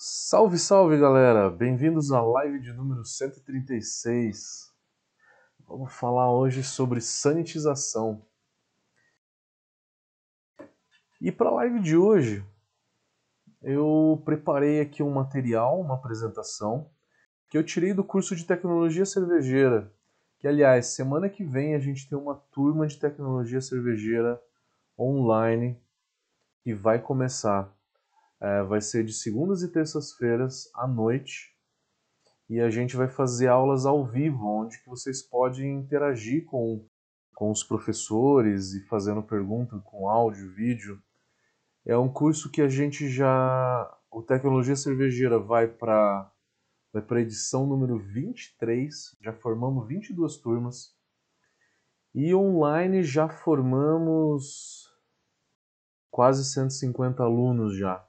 Salve, salve galera! Bem-vindos à live de número 136. Vamos falar hoje sobre sanitização. E para a live de hoje, eu preparei aqui um material, uma apresentação, que eu tirei do curso de tecnologia cervejeira. Que, aliás, semana que vem a gente tem uma turma de tecnologia cervejeira online que vai começar. É, vai ser de segundas e terças-feiras à noite e a gente vai fazer aulas ao vivo, onde que vocês podem interagir com, com os professores e fazendo pergunta com áudio, vídeo. É um curso que a gente já. O Tecnologia Cervejeira vai para vai para a edição número 23, já formamos 22 turmas. E online já formamos quase 150 alunos já.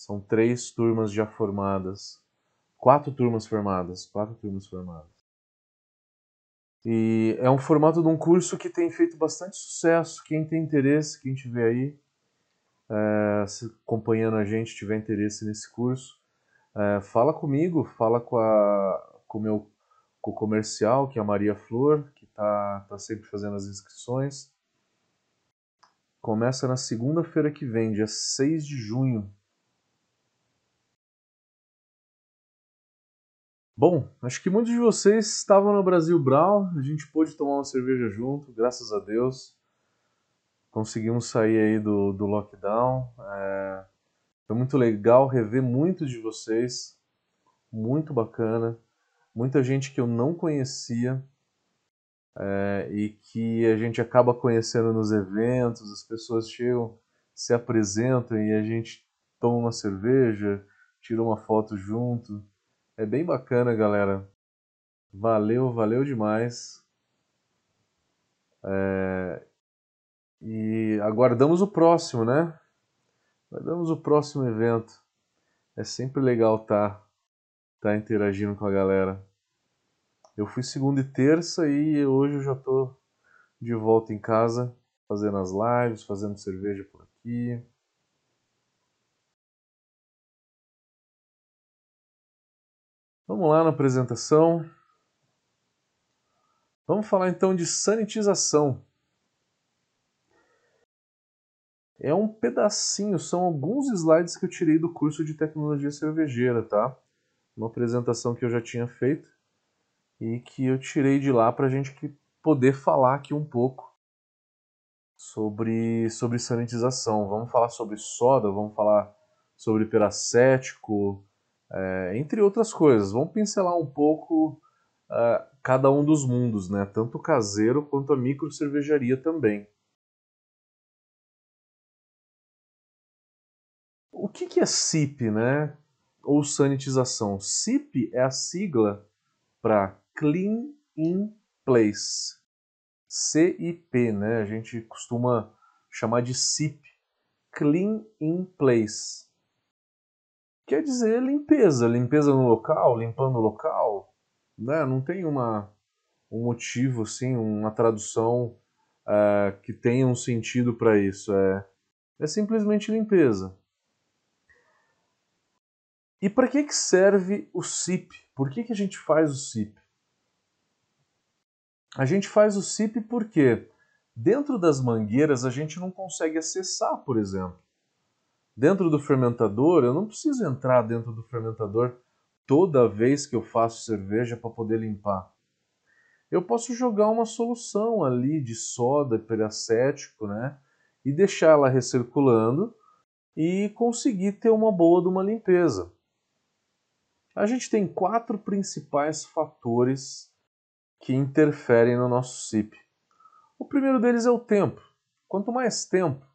São três turmas já formadas. Quatro turmas formadas. Quatro turmas formadas. E é um formato de um curso que tem feito bastante sucesso. Quem tem interesse, quem tiver aí é, acompanhando a gente, tiver interesse nesse curso, é, fala comigo, fala com, a, com, meu, com o comercial, que é a Maria Flor, que está tá sempre fazendo as inscrições. Começa na segunda-feira que vem, dia 6 de junho. Bom, acho que muitos de vocês estavam no Brasil Brau, a gente pôde tomar uma cerveja junto, graças a Deus. Conseguimos sair aí do, do lockdown. É, foi muito legal rever muitos de vocês, muito bacana. Muita gente que eu não conhecia é, e que a gente acaba conhecendo nos eventos, as pessoas chegam, se apresentam e a gente toma uma cerveja, tira uma foto junto. É bem bacana, galera. Valeu, valeu demais. É... E aguardamos o próximo, né? Aguardamos o próximo evento. É sempre legal estar tá, tá interagindo com a galera. Eu fui segunda e terça e hoje eu já tô de volta em casa, fazendo as lives, fazendo cerveja por aqui. Vamos lá na apresentação. Vamos falar então de sanitização. É um pedacinho, são alguns slides que eu tirei do curso de tecnologia cervejeira, tá? Uma apresentação que eu já tinha feito e que eu tirei de lá para a gente poder falar aqui um pouco sobre, sobre sanitização. Vamos falar sobre soda, vamos falar sobre peracético, é, entre outras coisas. Vamos pincelar um pouco uh, cada um dos mundos, né? tanto o caseiro quanto a micro cervejaria também. O que, que é CIP, né? Ou sanitização? CIP é a sigla para Clean in Place. CIP, né? A gente costuma chamar de CIP, Clean in Place quer dizer limpeza, limpeza no local, limpando o local, né? Não tem uma, um motivo, assim, uma tradução uh, que tenha um sentido para isso. É, é simplesmente limpeza. E para que, que serve o SIP? Por que, que a gente faz o SIP? A gente faz o SIP porque dentro das mangueiras a gente não consegue acessar, por exemplo. Dentro do fermentador, eu não preciso entrar dentro do fermentador toda vez que eu faço cerveja para poder limpar. Eu posso jogar uma solução ali de soda peracético, né? E deixar ela recirculando e conseguir ter uma boa de uma limpeza. A gente tem quatro principais fatores que interferem no nosso SIP. O primeiro deles é o tempo. Quanto mais tempo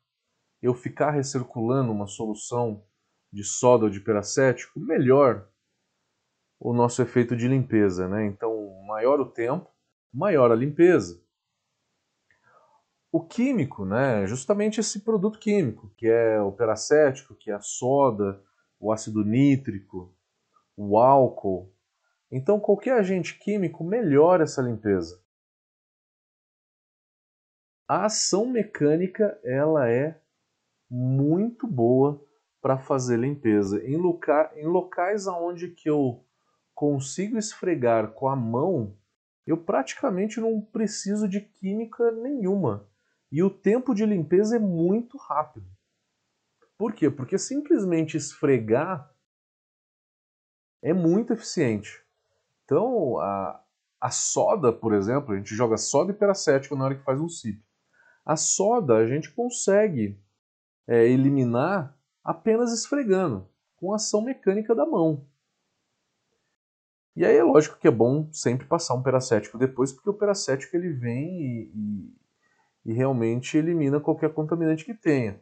eu ficar recirculando uma solução de soda ou de peracético, melhor o nosso efeito de limpeza. Né? Então, maior o tempo, maior a limpeza. O químico, né, justamente esse produto químico, que é o peracético, que é a soda, o ácido nítrico, o álcool. Então, qualquer agente químico melhora essa limpeza. A ação mecânica ela é muito boa para fazer limpeza. Em, loca em locais onde que eu consigo esfregar com a mão, eu praticamente não preciso de química nenhuma. E o tempo de limpeza é muito rápido. Por quê? Porque simplesmente esfregar é muito eficiente. Então, a, a soda, por exemplo, a gente joga soda e peracético na hora que faz um SIP. A soda a gente consegue é, eliminar apenas esfregando, com ação mecânica da mão. E aí é lógico que é bom sempre passar um peracético depois, porque o peracético ele vem e, e, e realmente elimina qualquer contaminante que tenha.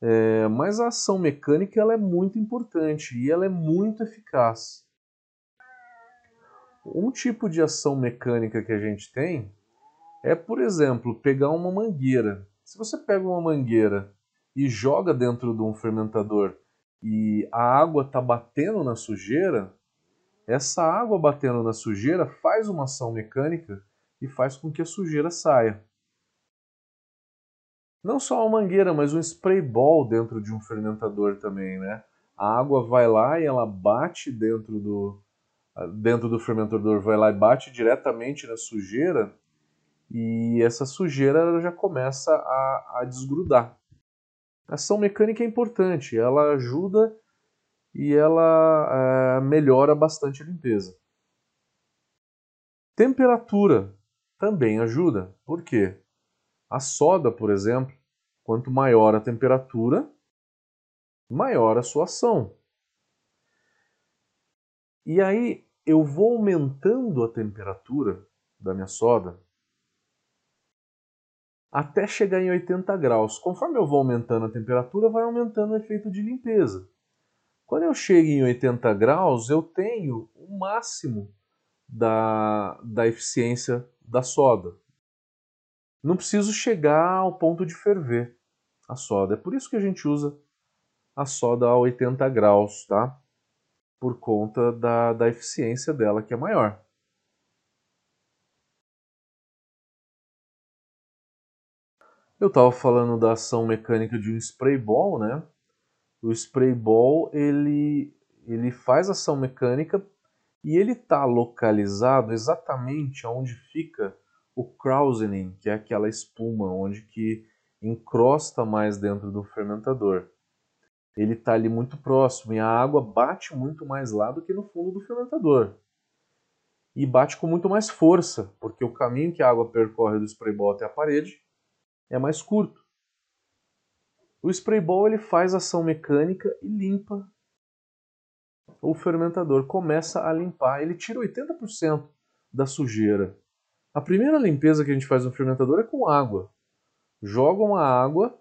É, mas a ação mecânica ela é muito importante e ela é muito eficaz. Um tipo de ação mecânica que a gente tem é, por exemplo, pegar uma mangueira. Se você pega uma mangueira e joga dentro de um fermentador e a água está batendo na sujeira, essa água batendo na sujeira faz uma ação mecânica e faz com que a sujeira saia. Não só uma mangueira, mas um spray ball dentro de um fermentador também, né? A água vai lá e ela bate dentro do, dentro do fermentador, vai lá e bate diretamente na sujeira e essa sujeira já começa a, a desgrudar. Ação mecânica é importante, ela ajuda e ela é, melhora bastante a limpeza. Temperatura também ajuda. Por quê? A soda, por exemplo, quanto maior a temperatura, maior a sua ação. E aí eu vou aumentando a temperatura da minha soda até chegar em 80 graus. Conforme eu vou aumentando a temperatura, vai aumentando o efeito de limpeza. Quando eu chego em 80 graus, eu tenho o máximo da, da eficiência da soda. Não preciso chegar ao ponto de ferver a soda. É por isso que a gente usa a soda a 80 graus, tá? Por conta da, da eficiência dela, que é maior. Eu estava falando da ação mecânica de um spray ball, né? O spray ball ele, ele faz ação mecânica e ele está localizado exatamente onde fica o krausening, que é aquela espuma onde que encrosta mais dentro do fermentador. Ele está ali muito próximo e a água bate muito mais lá do que no fundo do fermentador. E bate com muito mais força, porque o caminho que a água percorre do spray ball até a parede é mais curto. O spray ball ele faz ação mecânica e limpa o fermentador, começa a limpar, ele tira 80% da sujeira. A primeira limpeza que a gente faz no fermentador é com água. Jogam a água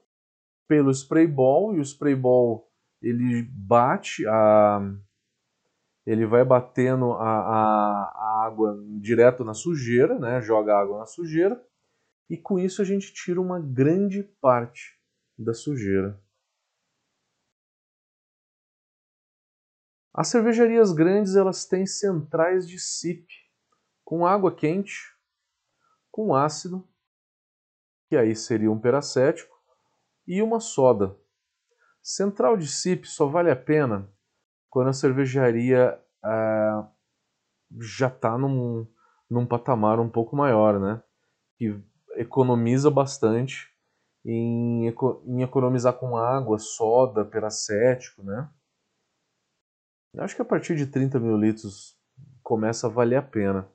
pelo spray ball e o spray ball ele bate a ele vai batendo a, a, a água direto na sujeira, né? Joga água na sujeira e com isso a gente tira uma grande parte da sujeira. As cervejarias grandes elas têm centrais de SIP com água quente, com ácido, que aí seria um peracético, e uma soda. Central de SIP só vale a pena quando a cervejaria ah, já está num, num patamar um pouco maior, né? Que economiza bastante em, em economizar com água, soda, peracético, né? Eu acho que a partir de 30 mil litros começa a valer a pena.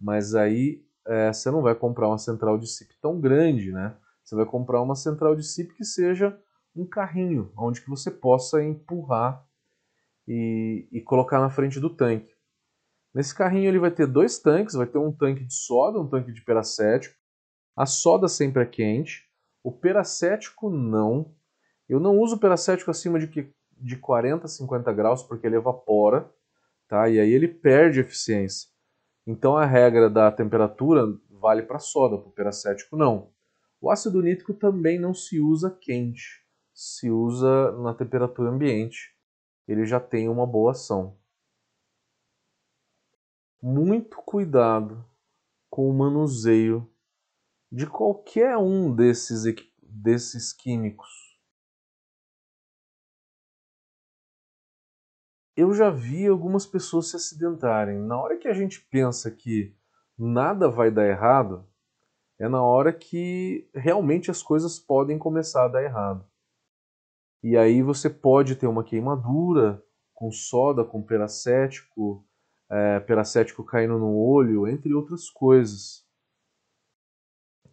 Mas aí é, você não vai comprar uma central de SIP tão grande, né? Você vai comprar uma central de SIP que seja um carrinho, onde que você possa empurrar e, e colocar na frente do tanque. Nesse carrinho ele vai ter dois tanques, vai ter um tanque de soda, um tanque de peracético. A soda sempre é quente, o peracético não. Eu não uso peracético acima de, de 40, 50 graus porque ele evapora, tá? E aí ele perde eficiência. Então a regra da temperatura vale para soda, para o peracético não. O ácido nítrico também não se usa quente, se usa na temperatura ambiente. Ele já tem uma boa ação. Muito cuidado com o manuseio de qualquer um desses, desses químicos. eu já vi algumas pessoas se acidentarem. Na hora que a gente pensa que nada vai dar errado, é na hora que realmente as coisas podem começar a dar errado. E aí você pode ter uma queimadura com soda, com peracético, é, peracético caindo no olho, entre outras coisas.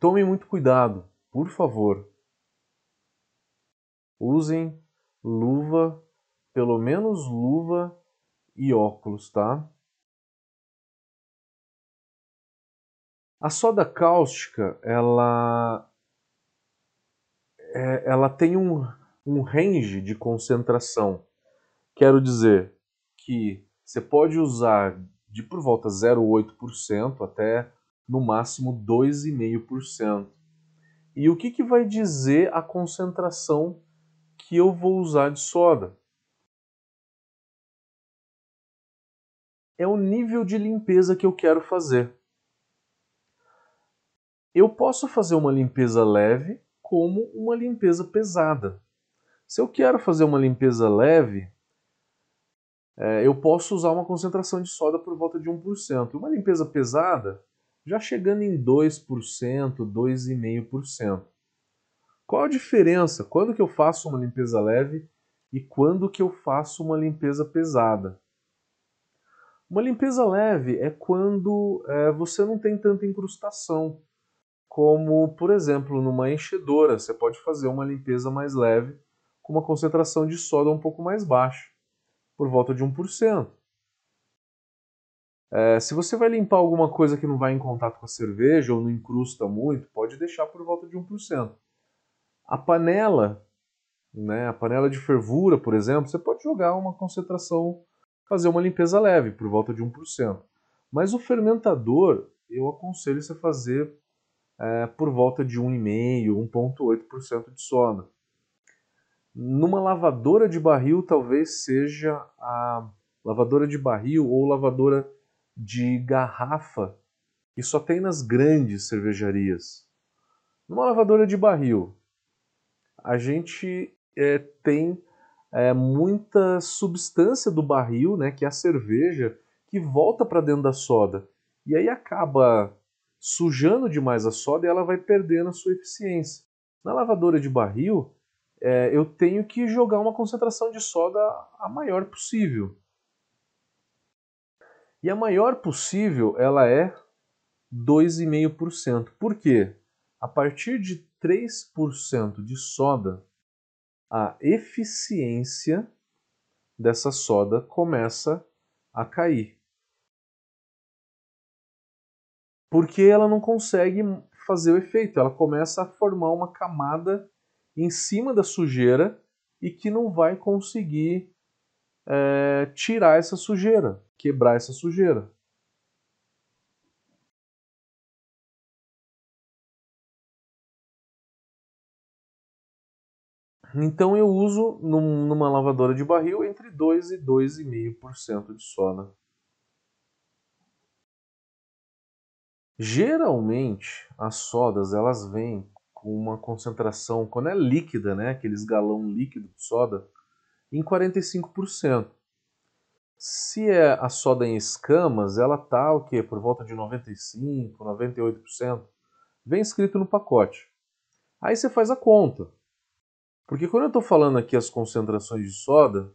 Tomem muito cuidado, por favor. Usem luva, pelo menos luva e óculos, tá? A soda cáustica, ela, é, ela tem um, um range de concentração. Quero dizer que você pode usar de por volta 0,8% até no máximo 2,5%. E o que, que vai dizer a concentração que eu vou usar de soda? É o nível de limpeza que eu quero fazer. Eu posso fazer uma limpeza leve como uma limpeza pesada. Se eu quero fazer uma limpeza leve, é, eu posso usar uma concentração de soda por volta de 1%. Uma limpeza pesada, já chegando em 2%, 2,5%. Qual a diferença? Quando que eu faço uma limpeza leve e quando que eu faço uma limpeza pesada? Uma limpeza leve é quando é, você não tem tanta incrustação como, por exemplo, numa enchedora, você pode fazer uma limpeza mais leve com uma concentração de soda um pouco mais baixa, por volta de 1%. É, se você vai limpar alguma coisa que não vai em contato com a cerveja ou não incrusta muito, pode deixar por volta de 1%. A panela, né, a panela de fervura, por exemplo, você pode jogar uma concentração, fazer uma limpeza leve, por volta de 1%. Mas o fermentador, eu aconselho você fazer é, por volta de 1,5%, 1,8% de soda. Numa lavadora de barril, talvez seja a lavadora de barril ou lavadora de garrafa, que só tem nas grandes cervejarias. Numa lavadora de barril, a gente é, tem é, muita substância do barril, né, que é a cerveja, que volta para dentro da soda. E aí acaba sujando demais a soda e ela vai perdendo a sua eficiência. Na lavadora de barril, é, eu tenho que jogar uma concentração de soda a maior possível. E a maior possível ela é 2,5%. Por quê? A partir de 3% de soda, a eficiência dessa soda começa a cair. porque ela não consegue fazer o efeito. Ela começa a formar uma camada em cima da sujeira e que não vai conseguir é, tirar essa sujeira, quebrar essa sujeira. Então eu uso numa lavadora de barril entre 2 e 2,5% de soda. Geralmente, as sodas elas vêm com uma concentração, quando é líquida, né, aqueles galão líquido de soda, em 45%. Se é a soda em escamas, ela tá o quê? Por volta de 95, 98%. Vem escrito no pacote. Aí você faz a conta. Porque quando eu estou falando aqui as concentrações de soda,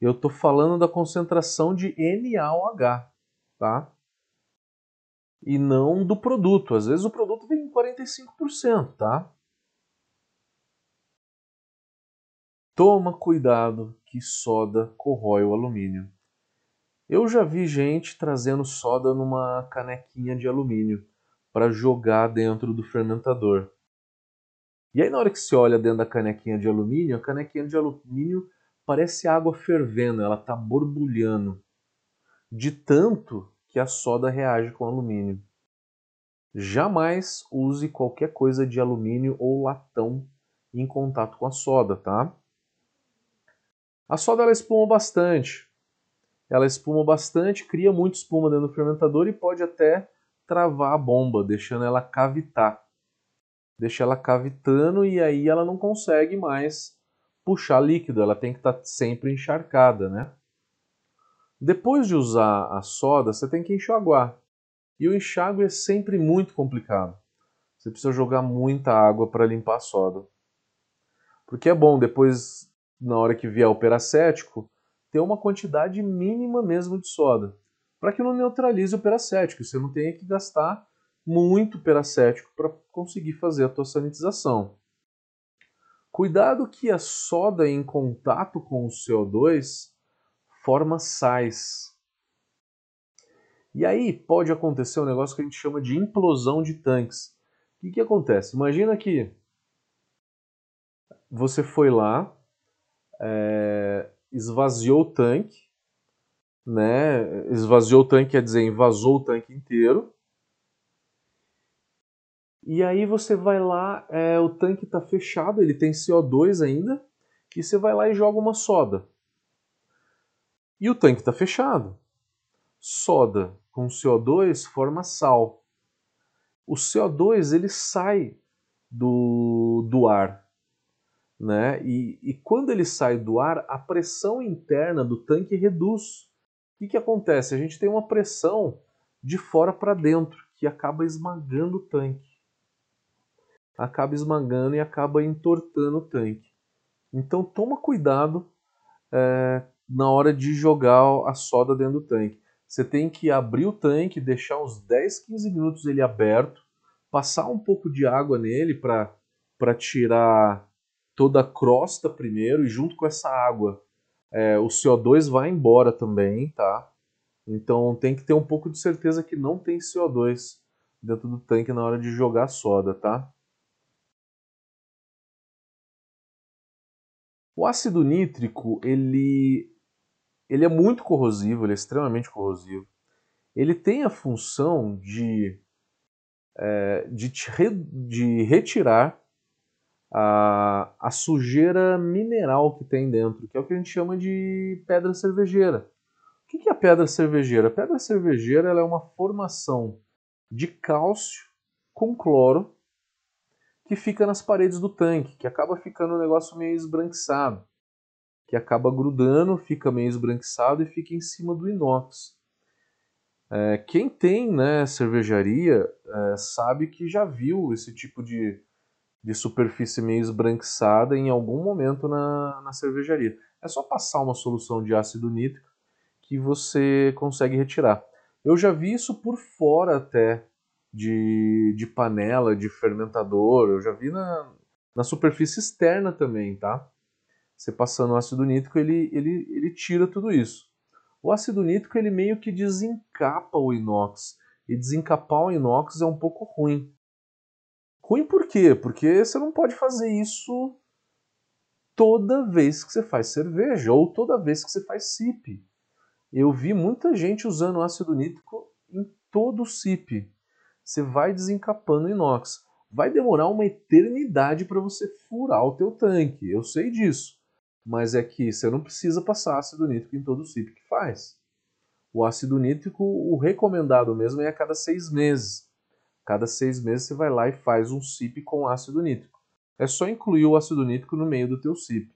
eu estou falando da concentração de NaOH, tá? e não do produto. Às vezes o produto vem em 45%, tá? Toma cuidado que soda corrói o alumínio. Eu já vi gente trazendo soda numa canequinha de alumínio para jogar dentro do fermentador. E aí na hora que se olha dentro da canequinha de alumínio, a canequinha de alumínio parece água fervendo, ela está borbulhando. De tanto que a soda reage com alumínio. Jamais use qualquer coisa de alumínio ou latão em contato com a soda, tá? A soda ela espuma bastante. Ela espuma bastante, cria muito espuma dentro do fermentador e pode até travar a bomba, deixando ela cavitar. Deixa ela cavitando e aí ela não consegue mais puxar líquido, ela tem que estar tá sempre encharcada, né? Depois de usar a soda, você tem que enxaguar. E o enxágue é sempre muito complicado. Você precisa jogar muita água para limpar a soda. Porque é bom depois, na hora que vier o peracético, ter uma quantidade mínima mesmo de soda. Para que não neutralize o peracético. Você não tenha que gastar muito peracético para conseguir fazer a tua sanitização. Cuidado que a soda em contato com o CO2 forma sais. E aí pode acontecer um negócio que a gente chama de implosão de tanques. O que, que acontece? Imagina que você foi lá, é, esvaziou o tanque, né? Esvaziou o tanque quer dizer invasou o tanque inteiro. E aí você vai lá, é, o tanque está fechado, ele tem CO2 ainda, e você vai lá e joga uma soda. E o tanque está fechado. Soda com CO2 forma sal. O CO2 ele sai do, do ar. Né? E, e quando ele sai do ar, a pressão interna do tanque reduz. O que, que acontece? A gente tem uma pressão de fora para dentro que acaba esmagando o tanque acaba esmagando e acaba entortando o tanque. Então toma cuidado é, na hora de jogar a soda dentro do tanque. Você tem que abrir o tanque, deixar uns 10, 15 minutos ele aberto, passar um pouco de água nele para tirar toda a crosta primeiro e junto com essa água é, o CO2 vai embora também, tá? Então tem que ter um pouco de certeza que não tem CO2 dentro do tanque na hora de jogar soda, tá? O ácido nítrico, ele, ele é muito corrosivo, ele é extremamente corrosivo. Ele tem a função de, é, de, de retirar a, a sujeira mineral que tem dentro, que é o que a gente chama de pedra cervejeira. O que é a pedra cervejeira? A pedra cervejeira é uma formação de cálcio com cloro que fica nas paredes do tanque, que acaba ficando um negócio meio esbranquiçado, que acaba grudando, fica meio esbranquiçado e fica em cima do inox. É, quem tem né, cervejaria é, sabe que já viu esse tipo de, de superfície meio esbranquiçada em algum momento na, na cervejaria. É só passar uma solução de ácido nítrico que você consegue retirar. Eu já vi isso por fora até de, de panela, de fermentador. Eu já vi na, na superfície externa também, tá? Você passando o ácido nítrico, ele, ele, ele tira tudo isso. O ácido nítrico, ele meio que desencapa o inox. E desencapar o inox é um pouco ruim. Ruim por quê? Porque você não pode fazer isso toda vez que você faz cerveja ou toda vez que você faz SIP. Eu vi muita gente usando ácido nítrico em todo o SIP você vai desencapando inox. Vai demorar uma eternidade para você furar o teu tanque, eu sei disso. Mas é que você não precisa passar ácido nítrico em todo o CIP que faz. O ácido nítrico, o recomendado mesmo é a cada seis meses. Cada seis meses você vai lá e faz um CIP com ácido nítrico. É só incluir o ácido nítrico no meio do teu CIP.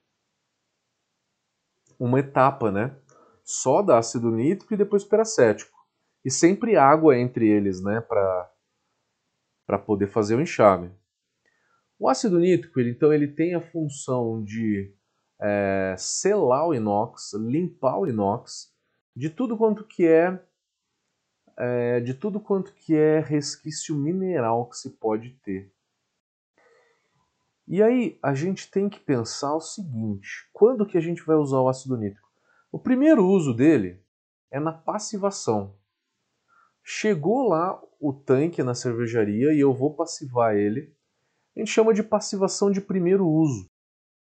Uma etapa, né? Só da ácido nítrico e depois peracético. E sempre água entre eles, né? Para poder fazer o enxágue. O ácido nítrico, ele, então, ele tem a função de é, selar o inox, limpar o inox de tudo quanto que é, é, de tudo quanto que é resquício mineral que se pode ter. E aí a gente tem que pensar o seguinte: quando que a gente vai usar o ácido nítrico? O primeiro uso dele é na passivação. Chegou lá o tanque na cervejaria e eu vou passivar ele. A gente chama de passivação de primeiro uso.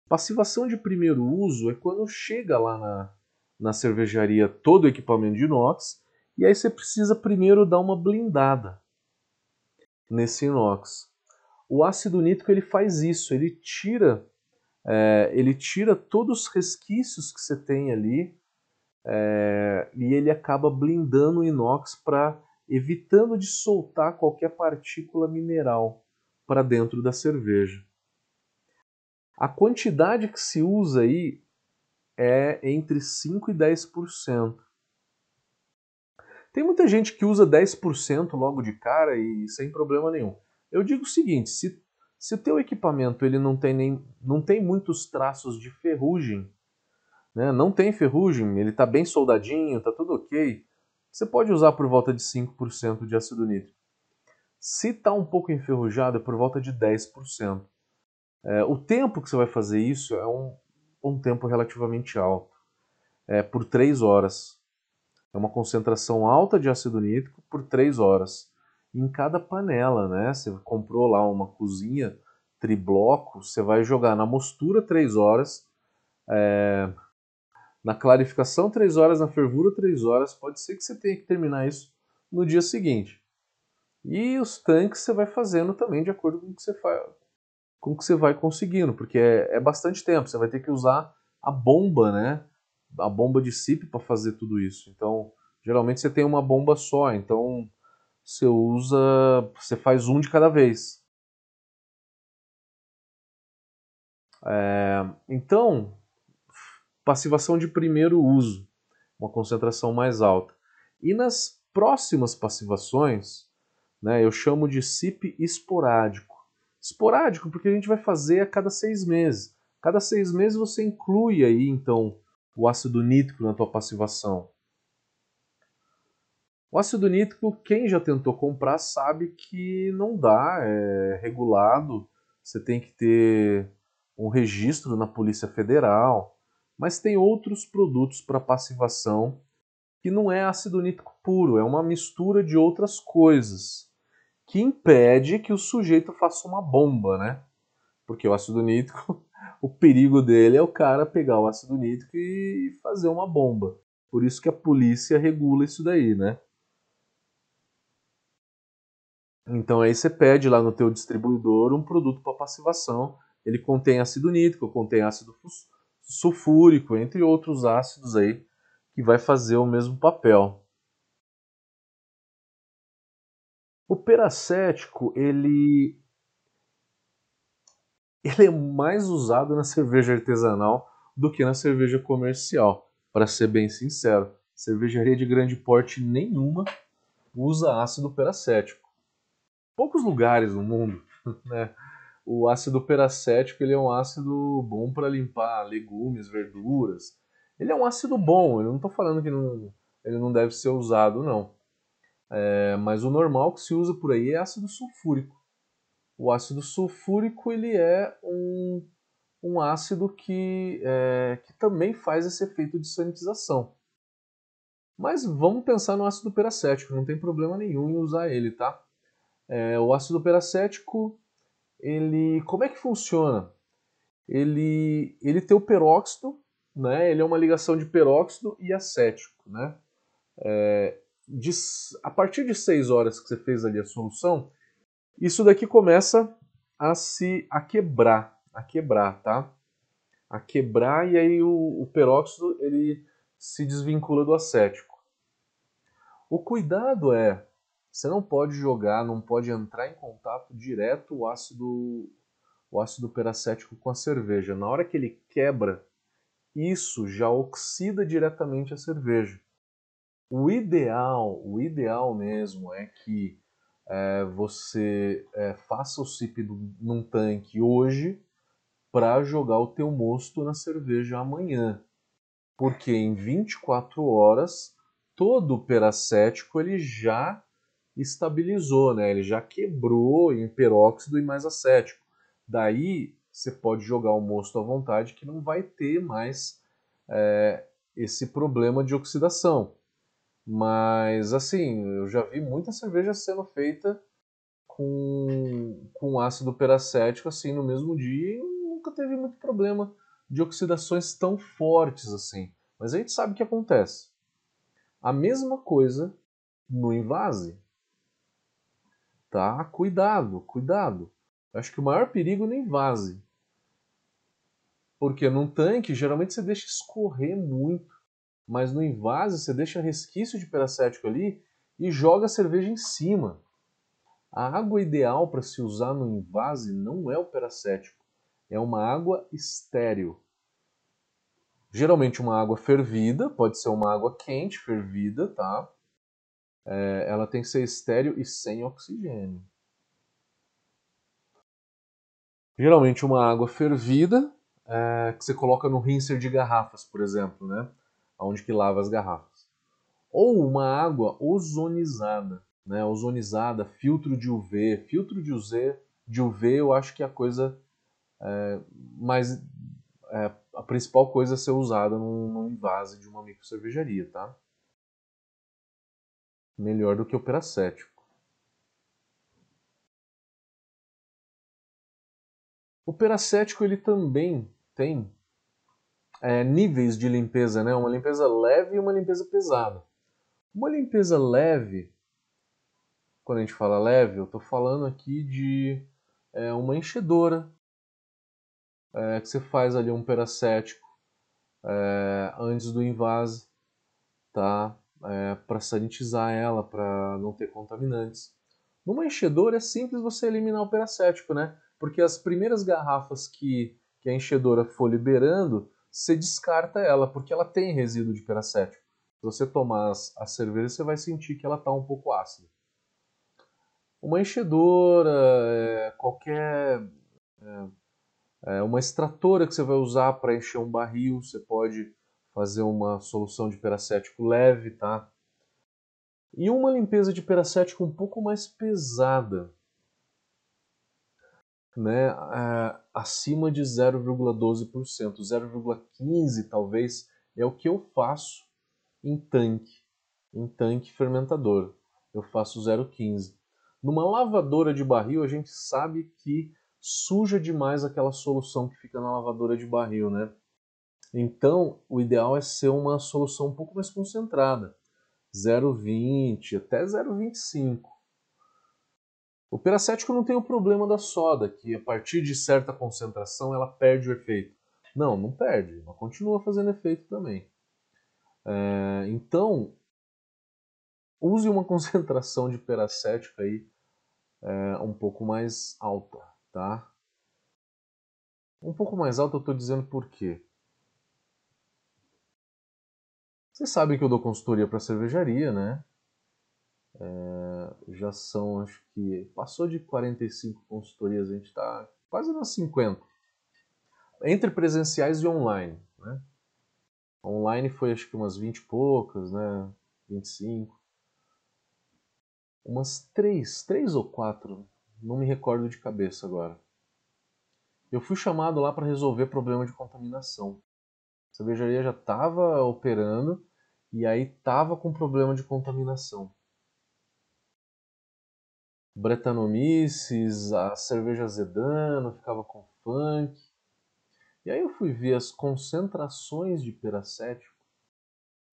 Passivação de primeiro uso é quando chega lá na, na cervejaria todo o equipamento de inox e aí você precisa primeiro dar uma blindada nesse inox. O ácido nítrico ele faz isso, ele tira, é, ele tira todos os resquícios que você tem ali é, e ele acaba blindando o inox para evitando de soltar qualquer partícula mineral para dentro da cerveja. A quantidade que se usa aí é entre 5 e 10%. Tem muita gente que usa 10% logo de cara e sem problema nenhum. Eu digo o seguinte, se se o teu equipamento ele não tem nem não tem muitos traços de ferrugem, né? Não tem ferrugem, ele está bem soldadinho, está tudo ok. Você pode usar por volta de 5% de ácido nítrico. Se está um pouco enferrujado, é por volta de 10%. É, o tempo que você vai fazer isso é um, um tempo relativamente alto. É por 3 horas. É uma concentração alta de ácido nítrico por 3 horas em cada panela, né? Você comprou lá uma cozinha tribloco, você vai jogar na mostura 3 horas, é, na clarificação 3 horas, na fervura 3 horas. Pode ser que você tenha que terminar isso no dia seguinte. E os tanques você vai fazendo também de acordo com o que você, faz, com que você vai conseguindo, porque é, é bastante tempo. Você vai ter que usar a bomba, né? A bomba de CIP para fazer tudo isso. Então, geralmente você tem uma bomba só, então você usa, você faz um de cada vez. É, então, passivação de primeiro uso, uma concentração mais alta. E nas próximas passivações, né, eu chamo de CIP esporádico. Esporádico porque a gente vai fazer a cada seis meses. Cada seis meses você inclui aí, então, o ácido nítrico na tua passivação. O ácido nítrico, quem já tentou comprar sabe que não dá, é regulado, você tem que ter um registro na Polícia Federal, mas tem outros produtos para passivação que não é ácido nítrico puro, é uma mistura de outras coisas que impede que o sujeito faça uma bomba, né? Porque o ácido nítrico, o perigo dele é o cara pegar o ácido nítrico e fazer uma bomba. Por isso que a polícia regula isso daí, né? Então aí você pede lá no teu distribuidor um produto para passivação. Ele contém ácido nítrico, contém ácido sulfúrico, entre outros ácidos aí que vai fazer o mesmo papel. O peracético, ele ele é mais usado na cerveja artesanal do que na cerveja comercial, para ser bem sincero. Cervejaria de grande porte nenhuma usa ácido peracético poucos lugares no mundo, né? O ácido peracético ele é um ácido bom para limpar legumes, verduras. Ele é um ácido bom, eu não estou falando que não, ele não deve ser usado, não. É, mas o normal que se usa por aí é ácido sulfúrico. O ácido sulfúrico ele é um, um ácido que, é, que também faz esse efeito de sanitização. Mas vamos pensar no ácido peracético, não tem problema nenhum em usar ele, tá? É, o ácido peracético, ele, como é que funciona? Ele, ele tem o peróxido, né? Ele é uma ligação de peróxido e acético, né? É, de, a partir de 6 horas que você fez ali a solução, isso daqui começa a se a quebrar, a quebrar, tá? A quebrar e aí o, o peróxido ele se desvincula do acético. O cuidado é você não pode jogar, não pode entrar em contato direto o ácido, o ácido peracético com a cerveja. Na hora que ele quebra, isso já oxida diretamente a cerveja. O ideal, o ideal mesmo é que é, você é, faça o sip num tanque hoje para jogar o teu mosto na cerveja amanhã. Porque em 24 horas todo o peracético ele já estabilizou, né? Ele já quebrou em peróxido e mais acético. Daí você pode jogar o mosto à vontade que não vai ter mais é, esse problema de oxidação. Mas assim, eu já vi muita cerveja sendo feita com, com ácido peracético assim no mesmo dia e nunca teve muito problema de oxidações tão fortes assim. Mas a gente sabe o que acontece. A mesma coisa no invase tá? Cuidado, cuidado. Acho que o maior perigo nem vase. Porque num tanque, geralmente você deixa escorrer muito. Mas no invase, você deixa resquício de peracético ali e joga a cerveja em cima. A água ideal para se usar no invase não é o peracético. É uma água estéril. Geralmente uma água fervida, pode ser uma água quente, fervida, tá? é, ela tem que ser estéreo e sem oxigênio. Geralmente uma água fervida é, que você coloca no rinser de garrafas, por exemplo, né? Onde que lava as garrafas. Ou uma água ozonizada, né? Ozonizada, filtro de UV. Filtro de UV, de UV eu acho que é a coisa é, mais... É, a principal coisa a ser usada num, num de uma microcervejaria, tá? Melhor do que o peracético. O peracético ele também tem é, níveis de limpeza, né? Uma limpeza leve e uma limpeza pesada. Uma limpeza leve, quando a gente fala leve, eu estou falando aqui de é, uma enchedora, é, que você faz ali um peracético é, antes do invase, tá? É, para sanitizar ela, para não ter contaminantes. Numa enchedora é simples você eliminar o peracético, né? porque as primeiras garrafas que, que a enchedora for liberando, você descarta ela, porque ela tem resíduo de peracético. Se você tomar a cerveja, você vai sentir que ela está um pouco ácida. Uma enchedora, é, qualquer. É, é, uma extratora que você vai usar para encher um barril, você pode fazer uma solução de peracético leve, tá? E uma limpeza de peracético um pouco mais pesada né, acima de 0,12%, 0,15% talvez é o que eu faço em tanque, em tanque fermentador. Eu faço 0,15. Numa lavadora de barril a gente sabe que suja demais aquela solução que fica na lavadora de barril, né? Então, o ideal é ser uma solução um pouco mais concentrada, 0,20 até 0,25. O peracético não tem o problema da soda, que a partir de certa concentração ela perde o efeito. Não, não perde, ela continua fazendo efeito também. É, então, use uma concentração de peracético aí é, um pouco mais alta, tá? Um pouco mais alta eu estou dizendo por quê? Vocês sabem que eu dou consultoria para cervejaria, né? É, já são, acho que passou de 45 consultorias, a gente está quase nas 50. Entre presenciais e online. Né? Online foi acho que umas 20 e poucas, né? 25. Umas 3, 3 ou 4, não me recordo de cabeça agora. Eu fui chamado lá para resolver problema de contaminação. A cervejaria já estava operando e aí estava com problema de contaminação. Bretanomices, a cerveja Zedano, ficava com funk. E aí eu fui ver as concentrações de peracético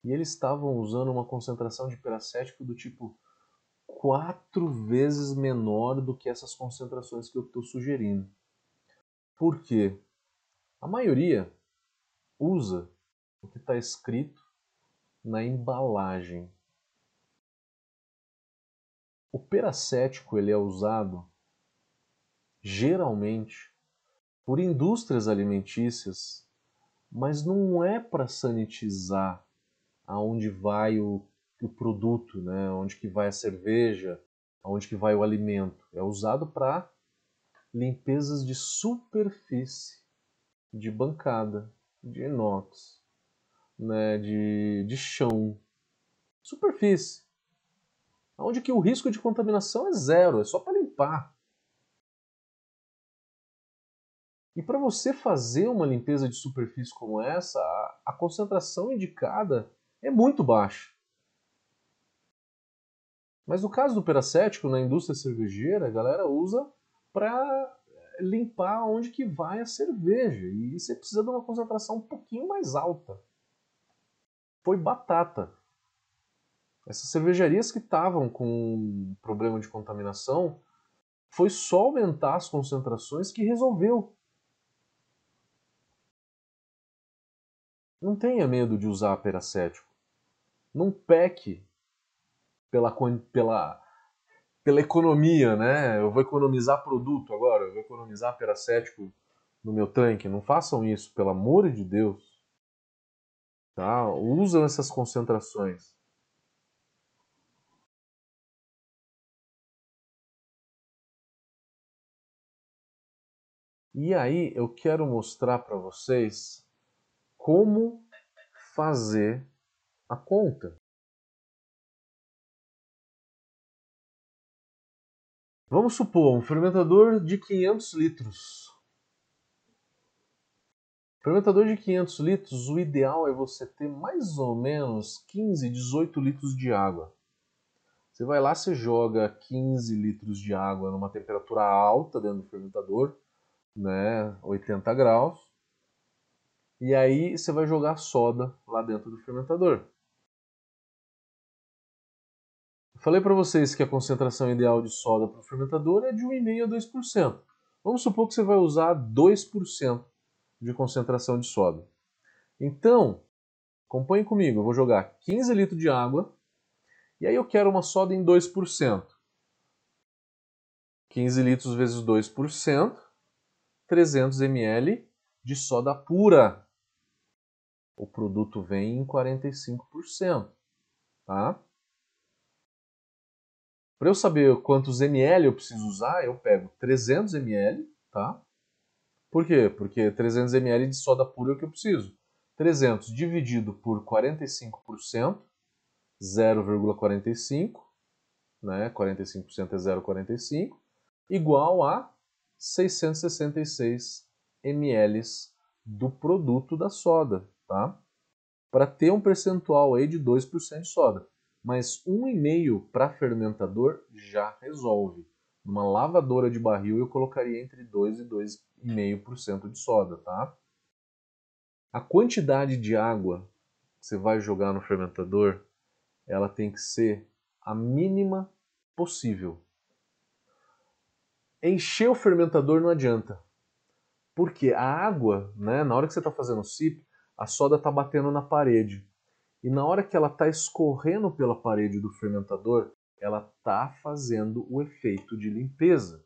e eles estavam usando uma concentração de peracético do tipo quatro vezes menor do que essas concentrações que eu estou sugerindo. Por quê? A maioria usa o que está escrito na embalagem. O peracético ele é usado geralmente por indústrias alimentícias, mas não é para sanitizar aonde vai o, o produto, né? onde que vai a cerveja, aonde que vai o alimento. É usado para limpezas de superfície, de bancada, de inox, né? de, de chão, superfície onde que o risco de contaminação é zero, é só para limpar. E para você fazer uma limpeza de superfície como essa, a, concentração indicada é muito baixa. Mas no caso do peracético, na indústria cervejeira, a galera usa para limpar onde que vai a cerveja. E você precisa de uma concentração um pouquinho mais alta. Foi batata. Essas cervejarias que estavam com problema de contaminação, foi só aumentar as concentrações que resolveu. Não tenha medo de usar peracético. Não peque pela, pela, pela economia, né? Eu vou economizar produto agora, eu vou economizar peracético no meu tanque. Não façam isso, pelo amor de Deus. Tá? Usam essas concentrações. E aí eu quero mostrar para vocês como fazer a conta. Vamos supor um fermentador de 500 litros. Fermentador de 500 litros, o ideal é você ter mais ou menos 15, 18 litros de água. Você vai lá, você joga 15 litros de água numa temperatura alta dentro do fermentador, né, 80 graus, e aí você vai jogar soda lá dentro do fermentador. falei para vocês que a concentração ideal de soda para o fermentador é de 1,5% a 2%. Vamos supor que você vai usar 2% de concentração de soda. Então, acompanhe comigo, eu vou jogar 15 litros de água e aí eu quero uma soda em 2%. 15 litros vezes 2%, 300 ml de soda pura. O produto vem em 45%, tá? Para eu saber quantos ml eu preciso usar, eu pego 300 ml, tá? Por quê? Porque 300 ml de soda pura é o que eu preciso. 300 dividido por 45%, 0,45, né? 45% é 0,45, igual a 666 ml do produto da soda, tá? Para ter um percentual aí de 2% de soda. Mas 1,5 para fermentador já resolve. Numa lavadora de barril eu colocaria entre 2 e 2,5% de soda, tá? A quantidade de água que você vai jogar no fermentador, ela tem que ser a mínima possível. Encher o fermentador não adianta. Porque a água, né, na hora que você está fazendo o sip, a soda está batendo na parede. E na hora que ela está escorrendo pela parede do fermentador, ela está fazendo o efeito de limpeza.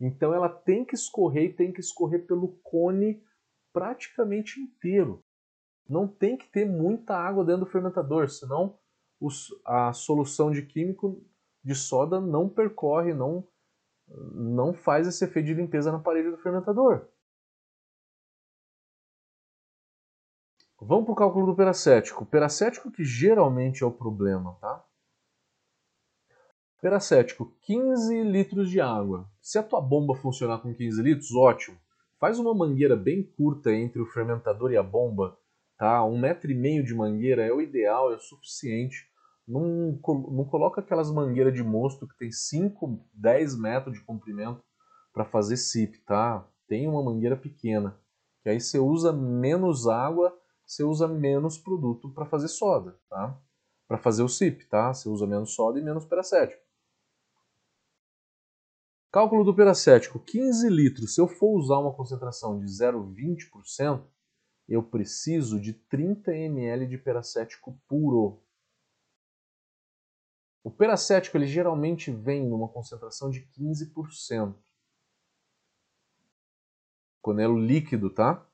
Então ela tem que escorrer e tem que escorrer pelo cone praticamente inteiro. Não tem que ter muita água dentro do fermentador, senão a solução de químico de soda não percorre, não, não faz esse efeito de limpeza na parede do fermentador. Vamos para o cálculo do peracético. Peracético que geralmente é o problema, tá? Peracético, 15 litros de água. Se a tua bomba funcionar com 15 litros, ótimo. Faz uma mangueira bem curta entre o fermentador e a bomba, tá? Um metro e meio de mangueira é o ideal, é o suficiente. Não, não coloca aquelas mangueiras de mosto que tem 5, 10 metros de comprimento para fazer sip, tá? Tem uma mangueira pequena, que aí você usa menos água, você usa menos produto para fazer soda, tá? Para fazer o sip, tá? Você usa menos soda e menos peracético. Cálculo do peracético, 15 litros. Se eu for usar uma concentração de 0,20%, eu preciso de 30 ml de peracético puro. O peracético ele geralmente vem numa concentração de 15%. Quando é o líquido, tá?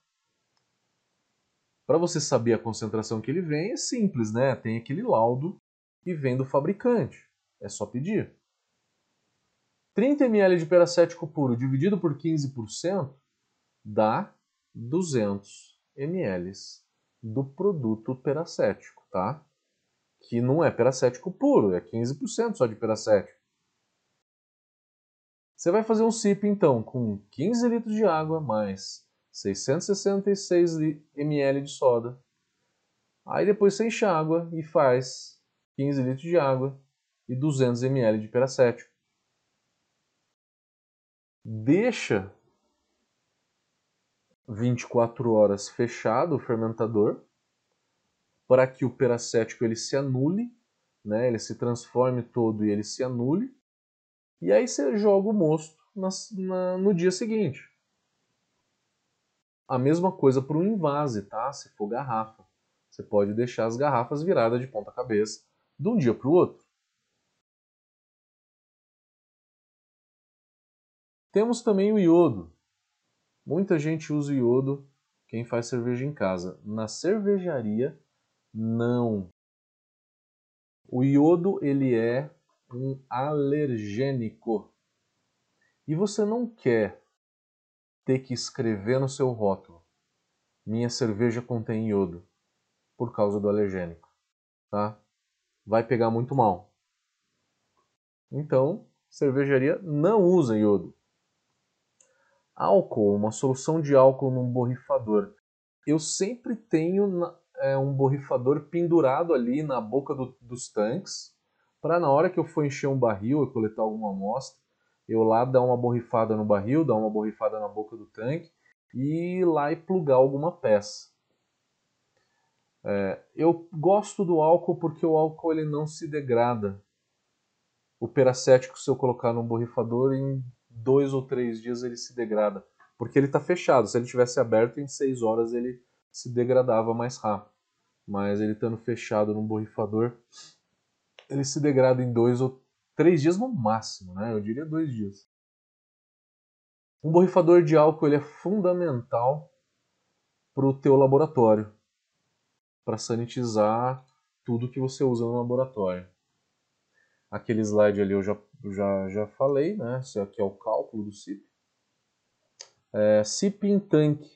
Para você saber a concentração que ele vem, é simples, né? Tem aquele laudo que vem do fabricante. É só pedir. 30 ml de peracético puro dividido por 15% dá 200 ml do produto peracético, tá? Que não é peracético puro, é 15% só de peracético. Você vai fazer um SIP então com 15 litros de água mais 666 ml de soda. Aí depois você enche a água e faz 15 litros de água e 200 ml de peracético deixa 24 horas fechado o fermentador para que o peracético ele se anule, né? ele se transforme todo e ele se anule. E aí você joga o mosto na, na, no dia seguinte. A mesma coisa para o invase, tá? Se for garrafa. Você pode deixar as garrafas viradas de ponta cabeça de um dia para o outro. Temos também o iodo. Muita gente usa iodo quem faz cerveja em casa. Na cervejaria, não. O iodo ele é um alergênico. E você não quer ter que escrever no seu rótulo: minha cerveja contém iodo, por causa do alergênico, tá? Vai pegar muito mal. Então, cervejaria não usa iodo. Álcool, uma solução de álcool num borrifador. Eu sempre tenho é, um borrifador pendurado ali na boca do, dos tanques, para na hora que eu for encher um barril e coletar alguma amostra, eu lá dar uma borrifada no barril, dar uma borrifada na boca do tanque e ir lá e plugar alguma peça. É, eu gosto do álcool porque o álcool ele não se degrada. O peracético, se eu colocar num borrifador, em dois ou três dias ele se degrada. Porque ele está fechado. Se ele tivesse aberto, em seis horas ele se degradava mais rápido. Mas ele estando fechado num borrifador, ele se degrada em dois ou três dias no máximo, né? Eu diria dois dias. Um borrifador de álcool ele é fundamental para o teu laboratório, para sanitizar tudo que você usa no laboratório. Aquele slide ali eu já, já, já falei, né? Esse aqui é o cálculo do CIP. É, CIP em tanque.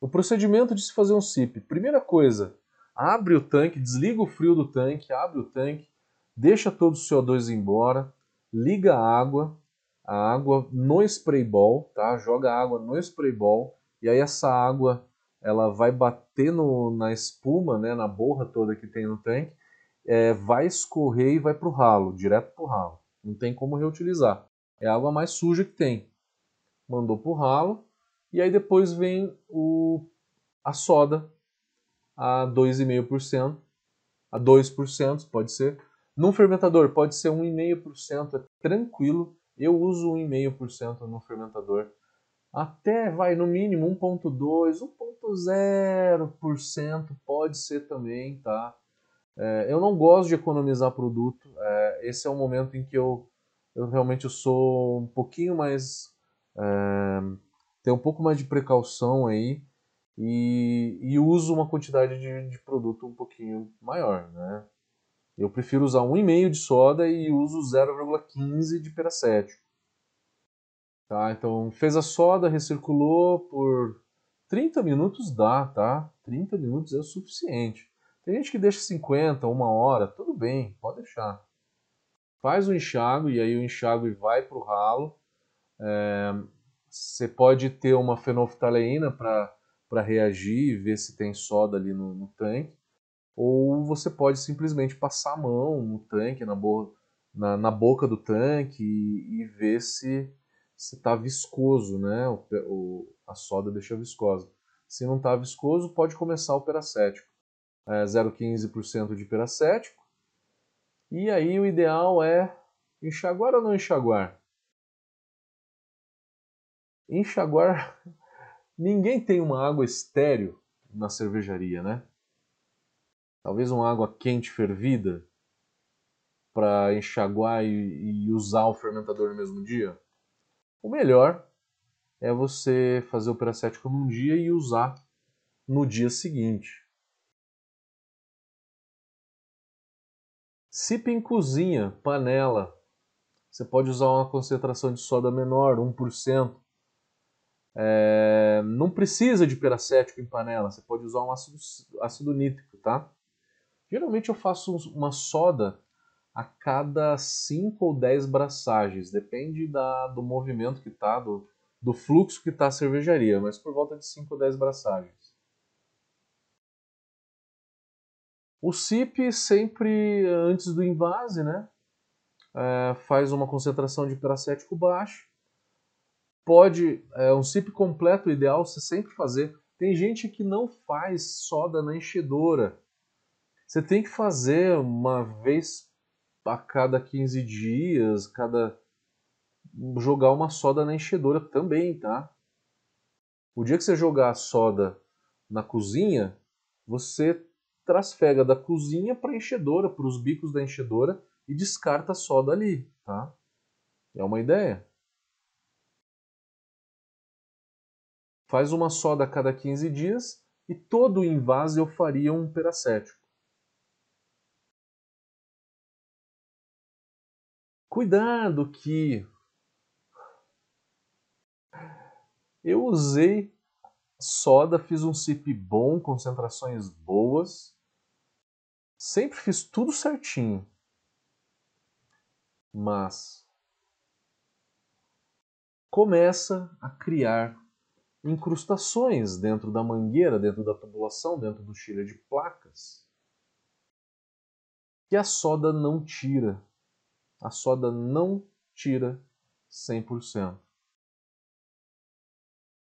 O procedimento de se fazer um CIP. Primeira coisa, abre o tanque, desliga o frio do tanque, abre o tanque, deixa todo o CO2 embora, liga a água, a água no spray ball, tá? Joga a água no spray ball e aí essa água ela vai bater no, na espuma, né, na borra toda que tem no tanque, é, vai escorrer e vai para o ralo, direto para o ralo. Não tem como reutilizar. É a água mais suja que tem. Mandou para o ralo e aí depois vem o, a soda a 2,5%, a 2% pode ser. Num fermentador pode ser 1,5%, é tranquilo. Eu uso 1,5% no fermentador. Até vai no mínimo 1,2%, 1,0% pode ser também, tá? É, eu não gosto de economizar produto. É, esse é o momento em que eu, eu realmente sou um pouquinho mais. É, tenho um pouco mais de precaução aí e, e uso uma quantidade de, de produto um pouquinho maior, né? Eu prefiro usar 1,5 de soda e uso 0,15 de peracético. Tá? Então, fez a soda, recirculou por 30 minutos dá, tá? 30 minutos é o suficiente. Tem gente que deixa 50, uma hora, tudo bem, pode deixar. Faz o enxágue e aí o enxágue vai para o ralo. É, você pode ter uma fenolftaleína para reagir e ver se tem soda ali no, no, tanque, ou você pode simplesmente passar a mão no tanque, na, bo na, na boca do tanque e, e ver se está viscoso, né? O, o, a soda deixa viscosa. Se não está viscoso, pode começar o peracético. É 0,15% de peracético. E aí o ideal é enxaguar ou não enxaguar? Enxaguar Ninguém tem uma água estéreo na cervejaria, né? Talvez uma água quente fervida para enxaguar e, e, usar o fermentador no mesmo dia. O melhor é você fazer o peracético num dia e usar no dia seguinte. Sipa em cozinha, panela. Você pode usar uma concentração de soda menor, 1%. É, não precisa de peracético em panela, você pode usar um ácido, ácido nítrico, tá? Geralmente eu faço uma soda a cada 5 ou 10 braçagens, depende da, do movimento que tá, do, do fluxo que tá a cervejaria, mas por volta de 5 ou 10 braçagens. O CIP sempre antes do invase, né? É, faz uma concentração de peracético baixo pode, é, um sip completo ideal você sempre fazer. Tem gente que não faz soda na enchedora. Você tem que fazer uma vez a cada 15 dias, cada jogar uma soda na enchedora também, tá? O dia que você jogar a soda na cozinha, você trasfega da cozinha para a enchedora, para os bicos da enchedora e descarta a soda ali, tá? É uma ideia. Faz uma soda a cada 15 dias e todo o invase eu faria um peracético. Cuidado que Eu usei soda, fiz um sip bom, concentrações boas. Sempre fiz tudo certinho. Mas começa a criar incrustações dentro da mangueira, dentro da tubulação, dentro do chile de placas, que a soda não tira. A soda não tira 100%.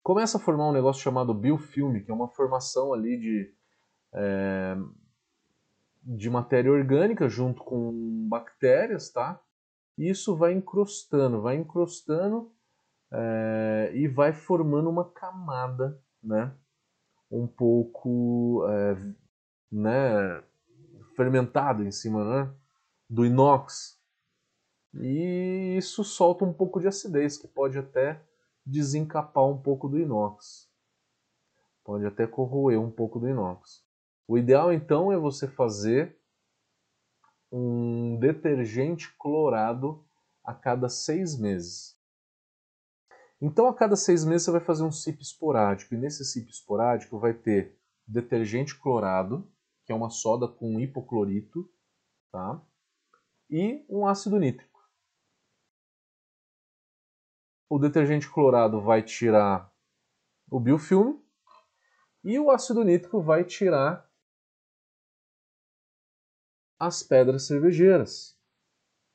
Começa a formar um negócio chamado biofilme, que é uma formação ali de, é, de matéria orgânica junto com bactérias, tá? E isso vai encrostando, vai encrostando é, e vai formando uma camada, né? Um pouco é, né, fermentada em cima né, do inox. E isso solta um pouco de acidez, que pode até desencapar um pouco do inox. Pode até corroer um pouco do inox. O ideal então é você fazer um detergente clorado a cada seis meses. Então, a cada seis meses você vai fazer um CIP esporádico, e nesse CIP esporádico vai ter detergente clorado, que é uma soda com hipoclorito, tá? e um ácido nítrico. O detergente clorado vai tirar o biofilme e o ácido nítrico vai tirar as pedras cervejeiras,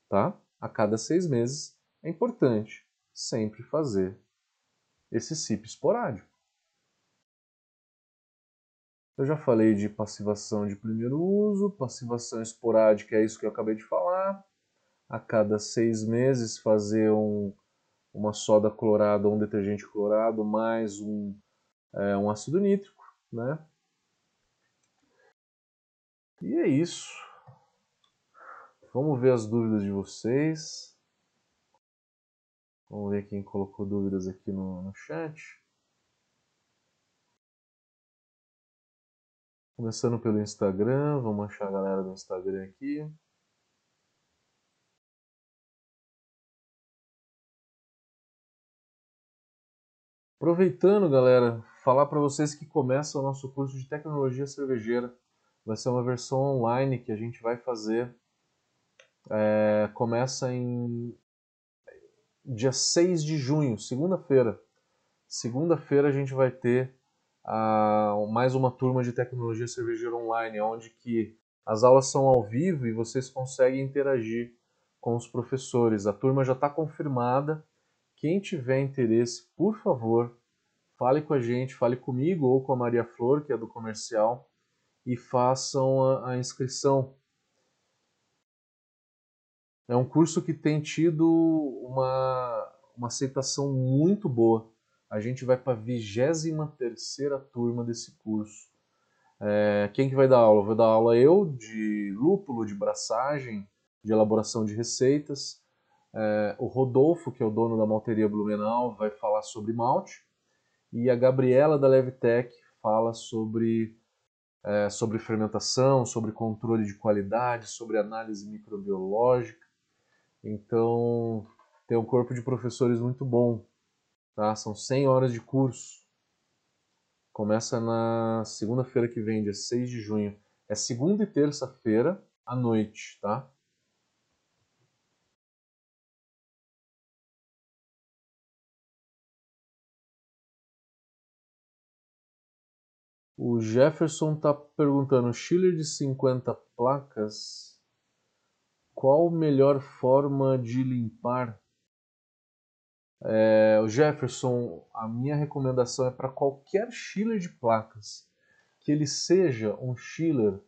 tá? A cada seis meses é importante sempre fazer esse CIP esporádico. Eu já falei de passivação de primeiro uso, passivação esporádica é isso que eu acabei de falar. A cada seis meses fazer um, uma soda clorada ou um detergente clorado mais um, é, um ácido nítrico, né? E é isso. Vamos ver as dúvidas de vocês. Vamos ver quem colocou dúvidas aqui no, no chat. Começando pelo Instagram, vamos achar a galera do Instagram aqui. Aproveitando, galera, falar para vocês que começa o nosso curso de tecnologia cervejeira. Vai ser uma versão online que a gente vai fazer. É, começa em dia 6 de junho, segunda-feira. Segunda-feira a gente vai ter uh, mais uma turma de tecnologia cervejeira online, onde que as aulas são ao vivo e vocês conseguem interagir com os professores. A turma já está confirmada. Quem tiver interesse, por favor, fale com a gente, fale comigo ou com a Maria Flor, que é do comercial, e façam a, a inscrição. É um curso que tem tido uma, uma aceitação muito boa. A gente vai para a 23 turma desse curso. É, quem que vai dar aula? Vou dar aula eu, de lúpulo, de braçagem, de elaboração de receitas. É, o Rodolfo, que é o dono da malteria Blumenau, vai falar sobre malte. E a Gabriela da Levtech fala sobre, é, sobre fermentação, sobre controle de qualidade, sobre análise microbiológica. Então, tem um corpo de professores muito bom. Tá? São 100 horas de curso. Começa na segunda-feira que vem, dia 6 de junho. É segunda e terça-feira à noite, tá? O Jefferson está perguntando, Schiller de 50 placas qual melhor forma de limpar? É, o Jefferson, a minha recomendação é para qualquer chiller de placas que ele seja um chiller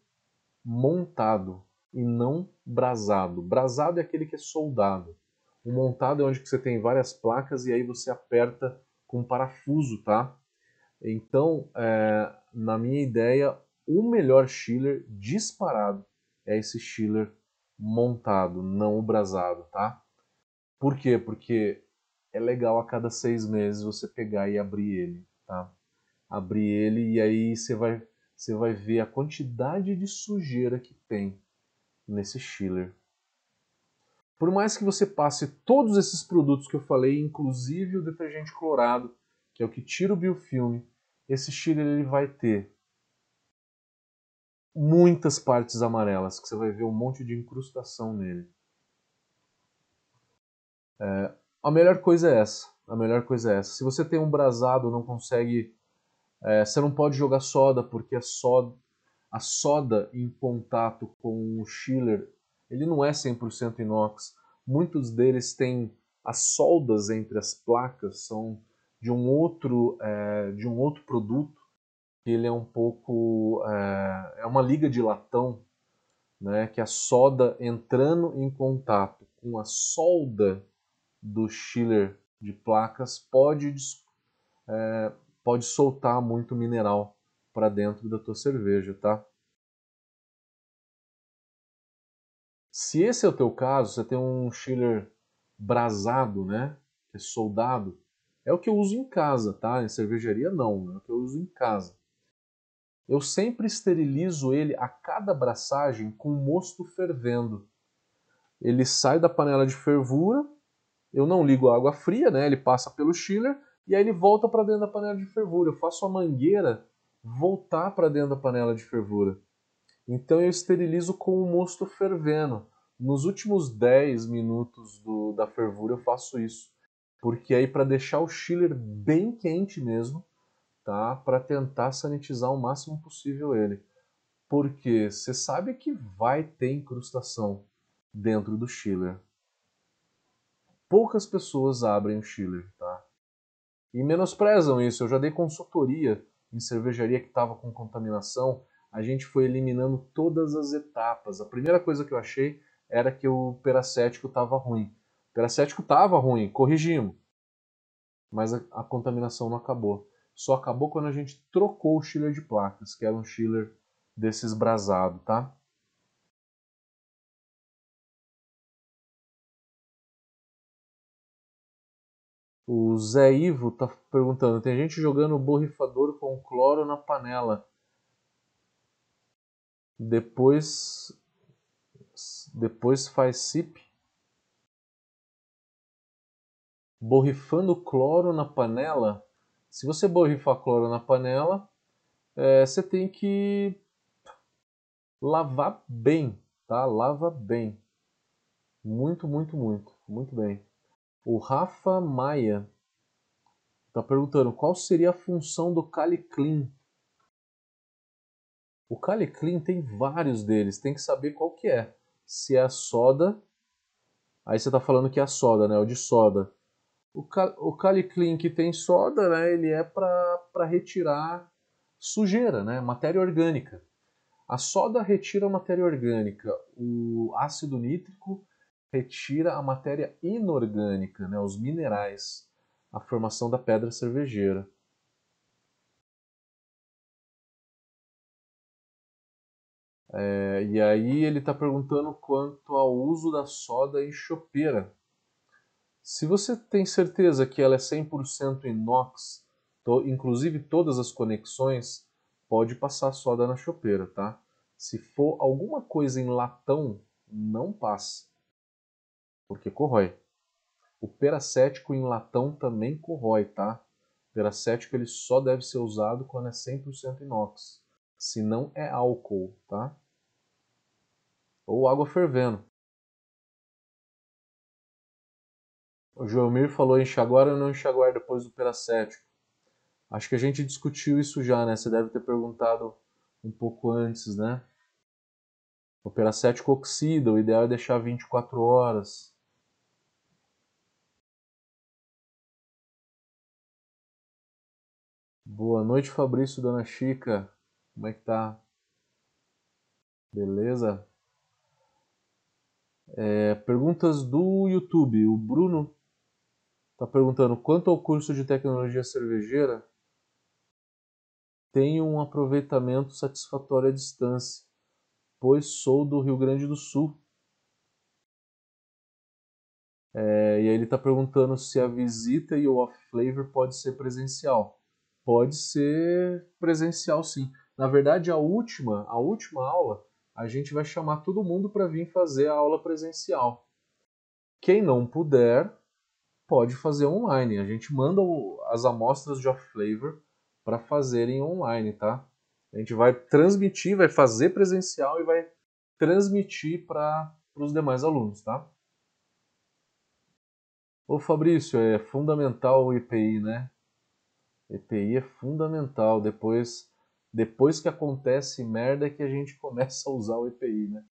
montado e não brasado. Brasado é aquele que é soldado. O montado é onde você tem várias placas e aí você aperta com parafuso, tá? Então, é, na minha ideia, o melhor chiller disparado é esse chiller montado, não o brasado, tá? Por quê? Porque é legal a cada seis meses você pegar e abrir ele, tá? Abrir ele e aí você vai, você vai ver a quantidade de sujeira que tem nesse chiller. Por mais que você passe todos esses produtos que eu falei, inclusive o detergente clorado, que é o que tira o biofilme, esse chiller ele vai ter muitas partes amarelas, que você vai ver um monte de incrustação nele. É, a melhor coisa é essa. A melhor coisa é essa. Se você tem um brasado, não consegue. É, você não pode jogar soda, porque a soda, a soda em contato com o chiller, ele não é 100% inox. Muitos deles têm as soldas entre as placas são de um outro é, de um outro produto ele é um pouco é, é uma liga de latão né que a soda entrando em contato com a solda do chiller de placas pode é, pode soltar muito mineral para dentro da tua cerveja tá se esse é o teu caso você tem um chiller brasado né que é soldado é o que eu uso em casa, tá? Em cervejaria não, é o que eu uso em casa. Eu sempre esterilizo ele a cada abraçagem com mosto fervendo. Ele sai da panela de fervura, eu não ligo a água fria, né? Ele passa pelo chiller e aí ele volta para dentro da panela de fervura. Eu faço a mangueira voltar para dentro da panela de fervura. Então eu esterilizo com o mosto fervendo. Nos últimos 10 minutos do, da fervura eu faço isso porque aí para deixar o chiller bem quente mesmo, tá? Para tentar sanitizar o máximo possível ele. Porque você sabe que vai ter incrustação dentro do chiller. Poucas pessoas abrem o chiller, tá? E menosprezam isso. Eu já dei consultoria em cervejaria que estava com contaminação. A gente foi eliminando todas as etapas. A primeira coisa que eu achei era que o peracético estava ruim peracético estava ruim, corrigimos. Mas a, a, contaminação não acabou. Só acabou quando a gente trocou o chiller de placas, que era um chiller desses brasado, tá? O Zé Ivo tá perguntando: tem gente jogando borrifador com cloro na panela. Depois depois faz sip borrifando cloro na panela. Se você borrifar cloro na panela, é, você tem que lavar bem, tá? Lava bem. Muito, muito, muito. Muito bem. O Rafa Maia está perguntando qual seria a função do Caliclean. O Caliclean tem vários deles, tem que saber qual que é. Se é a soda, aí você está falando que é a soda, né? O de soda. O, cal o Caliclean que tem soda, né, ele é para retirar sujeira, né, matéria orgânica. A soda retira a matéria orgânica, o ácido nítrico retira a matéria inorgânica, né, os minerais, a formação da pedra cervejeira. É, e aí ele está perguntando quanto ao uso da soda em chopeira. Se você tem certeza que ela é 100% inox, to, inclusive todas as conexões, pode passar soda na chopeira, tá? Se for alguma coisa em latão, não passe, porque corrói. O peracético em latão também corrói, tá? O peracético ele só deve ser usado quando é 100% inox, se não é álcool, tá? Ou água fervendo. O Joelmir falou enxaguar ou não enxaguar depois do peracético. Acho que a gente discutiu isso já, né? Você deve ter perguntado um pouco antes, né? O peracético oxida, o ideal é deixar 24 horas. Boa noite, Fabrício, Dona Chica. Como é que tá? Beleza? É, perguntas do YouTube. O Bruno Está perguntando quanto ao curso de tecnologia cervejeira tenho um aproveitamento satisfatório à distância, pois sou do Rio Grande do Sul. É, e aí ele está perguntando se a visita e o off-flavor pode ser presencial. Pode ser presencial sim. Na verdade, a última, a última aula, a gente vai chamar todo mundo para vir fazer a aula presencial. Quem não puder, pode fazer online. A gente manda o, as amostras de off-flavor para fazerem online, tá? A gente vai transmitir, vai fazer presencial e vai transmitir para os demais alunos, tá? Ô Fabrício, é fundamental o EPI, né? EPI é fundamental. Depois, depois que acontece merda é que a gente começa a usar o EPI, né?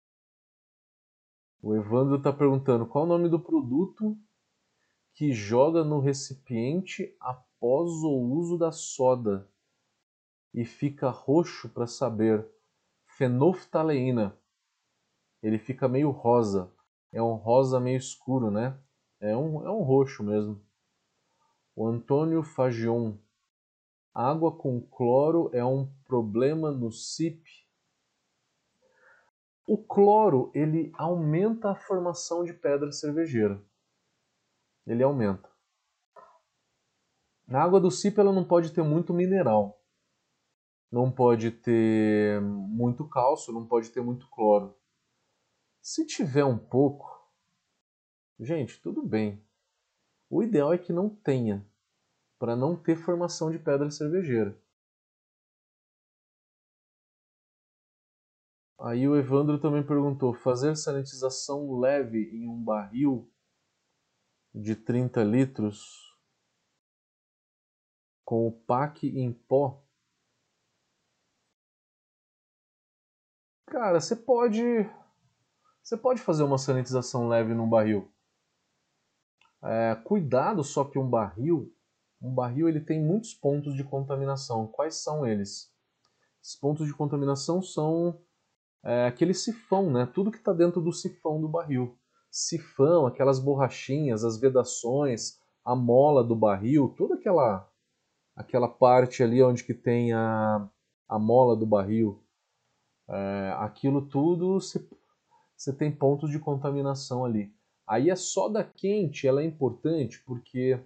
O Evandro está perguntando qual o nome do produto que joga no recipiente após o uso da soda e fica roxo para saber. Fenoftaleína. Ele fica meio rosa. É um rosa meio escuro, né? É um, é um roxo mesmo. O Antônio Fagion. Água com cloro é um problema no CIP? O cloro ele aumenta a formação de pedra cervejeira. Ele aumenta. A água do CIP ela não pode ter muito mineral. Não pode ter muito cálcio, não pode ter muito cloro. Se tiver um pouco, gente, tudo bem. O ideal é que não tenha, para não ter formação de pedra cervejeira. Aí o Evandro também perguntou: fazer sanitização leve em um barril de 30 litros com o PAC em pó? Cara, você pode você pode fazer uma sanitização leve num barril. É, cuidado só que um barril, um barril ele tem muitos pontos de contaminação. Quais são eles? Esses pontos de contaminação são é, aquele sifão, né? Tudo que está dentro do sifão do barril. Sifão, aquelas borrachinhas, as vedações, a mola do barril, toda aquela aquela parte ali onde que tem a, a mola do barril. É, aquilo tudo você tem pontos de contaminação ali. Aí a soda quente ela é importante porque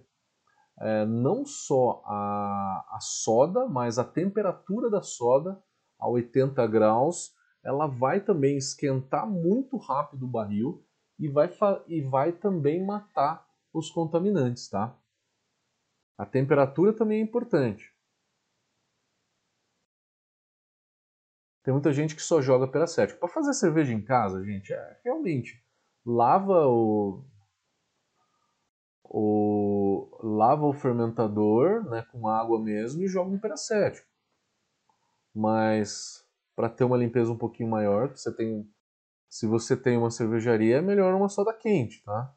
é, não só a, a soda, mas a temperatura da soda a 80 graus ela vai também esquentar muito rápido o barril e vai, e vai também matar os contaminantes, tá? A temperatura também é importante. Tem muita gente que só joga peracético. Para fazer cerveja em casa, gente, é realmente lava o, o lava o fermentador, né, com água mesmo e joga um peracético. Mas para ter uma limpeza um pouquinho maior, você tem, se você tem uma cervejaria, é melhor uma soda quente, tá?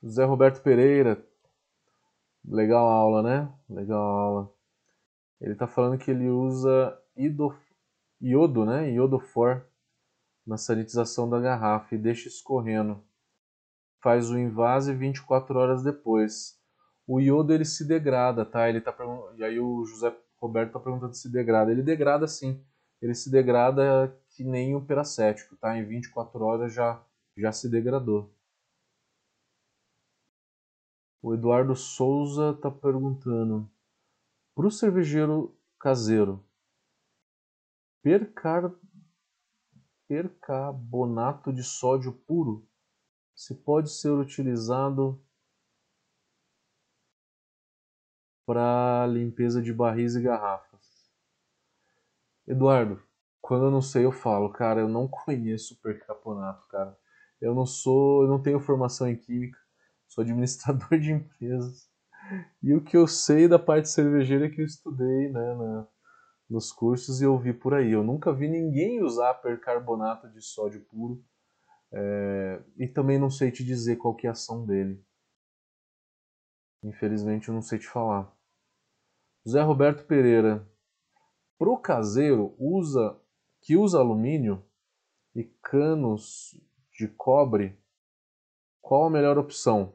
José Roberto Pereira, legal a aula, né? Legal a aula. Ele está falando que ele usa ido, iodo, né? Iodofor na sanitização da garrafa e deixa escorrendo. Faz o invase 24 horas depois o iodo ele se degrada, tá? Ele tá e aí o José Roberto tá perguntando se degrada. Ele degrada sim. Ele se degrada que nem o peracético, tá? Em 24 horas já já se degradou. O Eduardo Souza tá perguntando: para o cervejeiro caseiro, percar, percarbonato de sódio puro se pode ser utilizado para limpeza de barris e garrafas. Eduardo, quando eu não sei eu falo, cara, eu não conheço percarbonato, cara. Eu não sou, eu não tenho formação em química, sou administrador de empresas. E o que eu sei da parte cervejeira é que eu estudei, né, na, nos cursos e ouvi por aí. Eu nunca vi ninguém usar percarbonato de sódio puro. É, e também não sei te dizer qual que é a ação dele. Infelizmente eu não sei te falar. José Roberto Pereira. Pro caseiro usa que usa alumínio e canos de cobre, qual a melhor opção?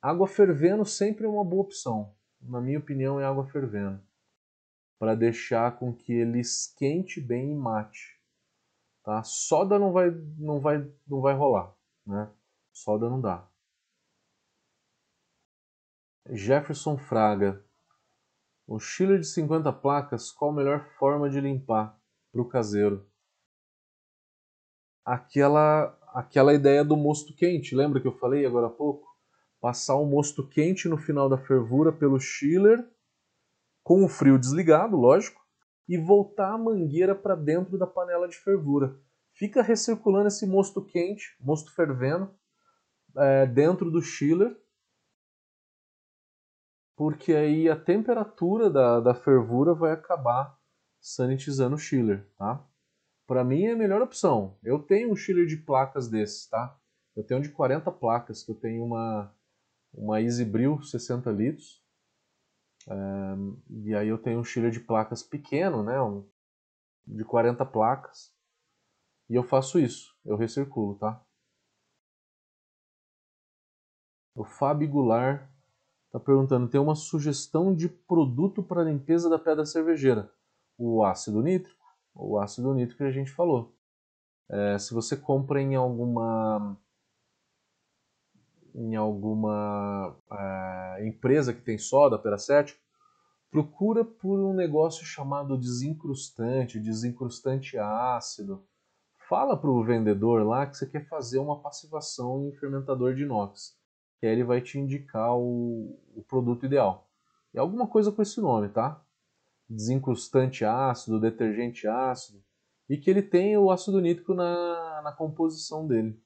Água fervendo sempre é uma boa opção. Na minha opinião é água fervendo. Para deixar com que ele esquente bem e mate. Tá? Soda não vai não vai não vai rolar, né? Soda não dá. Jefferson Fraga. O chiller de 50 placas, qual a melhor forma de limpar para o caseiro? aquela aquela ideia do mosto quente. Lembra que eu falei agora há pouco? Passar o mosto quente no final da fervura pelo chiller, com o frio desligado, lógico, e voltar a mangueira para dentro da panela de fervura. Fica recirculando esse mosto quente, mosto fervendo, é, dentro do chiller, porque aí a temperatura da, da fervura vai acabar sanitizando o chiller, tá? Para mim é a melhor opção. Eu tenho um chiller de placas desses, tá? Eu tenho de 40 placas, que eu tenho uma, uma EasyBrill 60 litros. É, e aí eu tenho um chiller de placas pequeno, né? Um, de 40 placas. E eu faço isso, eu recirculo, tá? O Fábio Goulart está perguntando, tem uma sugestão de produto para limpeza da pedra cervejeira. O ácido nítrico o ácido nítrico que a gente falou. É, se você compra em alguma em alguma é, empresa que tem soda peracético, procura por um negócio chamado desincrustante, desincrustante ácido. Fala para o vendedor lá que você quer fazer uma passivação em fermentador de inox, que aí ele vai te indicar o, o produto ideal. E alguma coisa com esse nome, tá? desincrustante ácido, detergente ácido, e que ele tem o ácido nítrico na, na composição dele.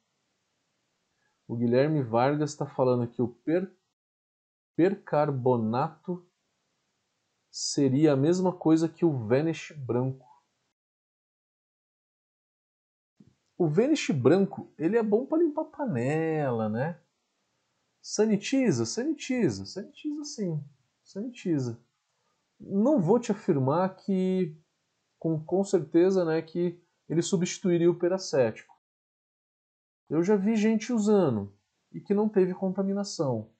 O Guilherme Vargas está falando que o per, percarbonato seria a mesma coisa que o Vanish branco. O Vanish branco, ele é bom para limpar panela, né? Sanitiza, sanitiza, sanitiza sim, sanitiza não vou te afirmar que, com, com certeza, né, que ele substituiria o peracético. Eu já vi gente usando e que não teve contaminação.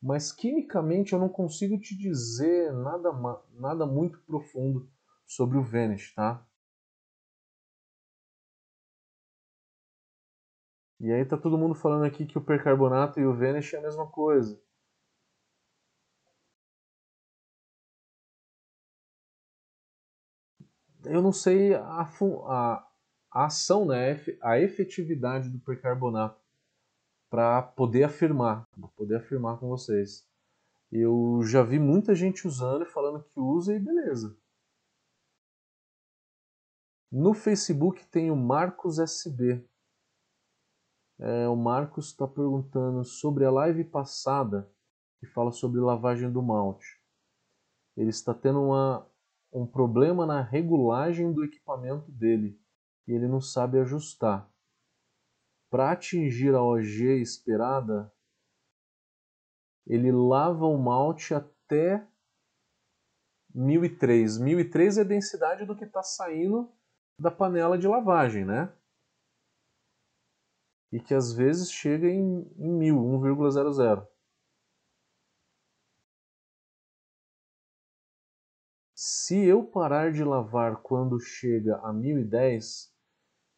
Mas quimicamente eu não consigo te dizer nada, nada muito profundo sobre o Vanish, tá? E aí tá todo mundo falando aqui que o percarbonato e o Vanish é a mesma coisa. eu não sei a, a, a ação, né, a efetividade do percarbonato para poder afirmar, para poder afirmar com vocês. Eu já vi muita gente usando e falando que usa e beleza. No Facebook tem o Marcos SB. É, o Marcos está perguntando sobre a live passada que fala sobre lavagem do malte. Ele está tendo uma, um problema na regulagem do equipamento dele e ele não sabe ajustar. Para atingir a OG esperada, ele lava o malte até 1003. 1003 é a densidade do que está saindo da panela de lavagem, né? E que às vezes chega em, em 1000, 1,00. Se eu parar de lavar quando chega a 1010,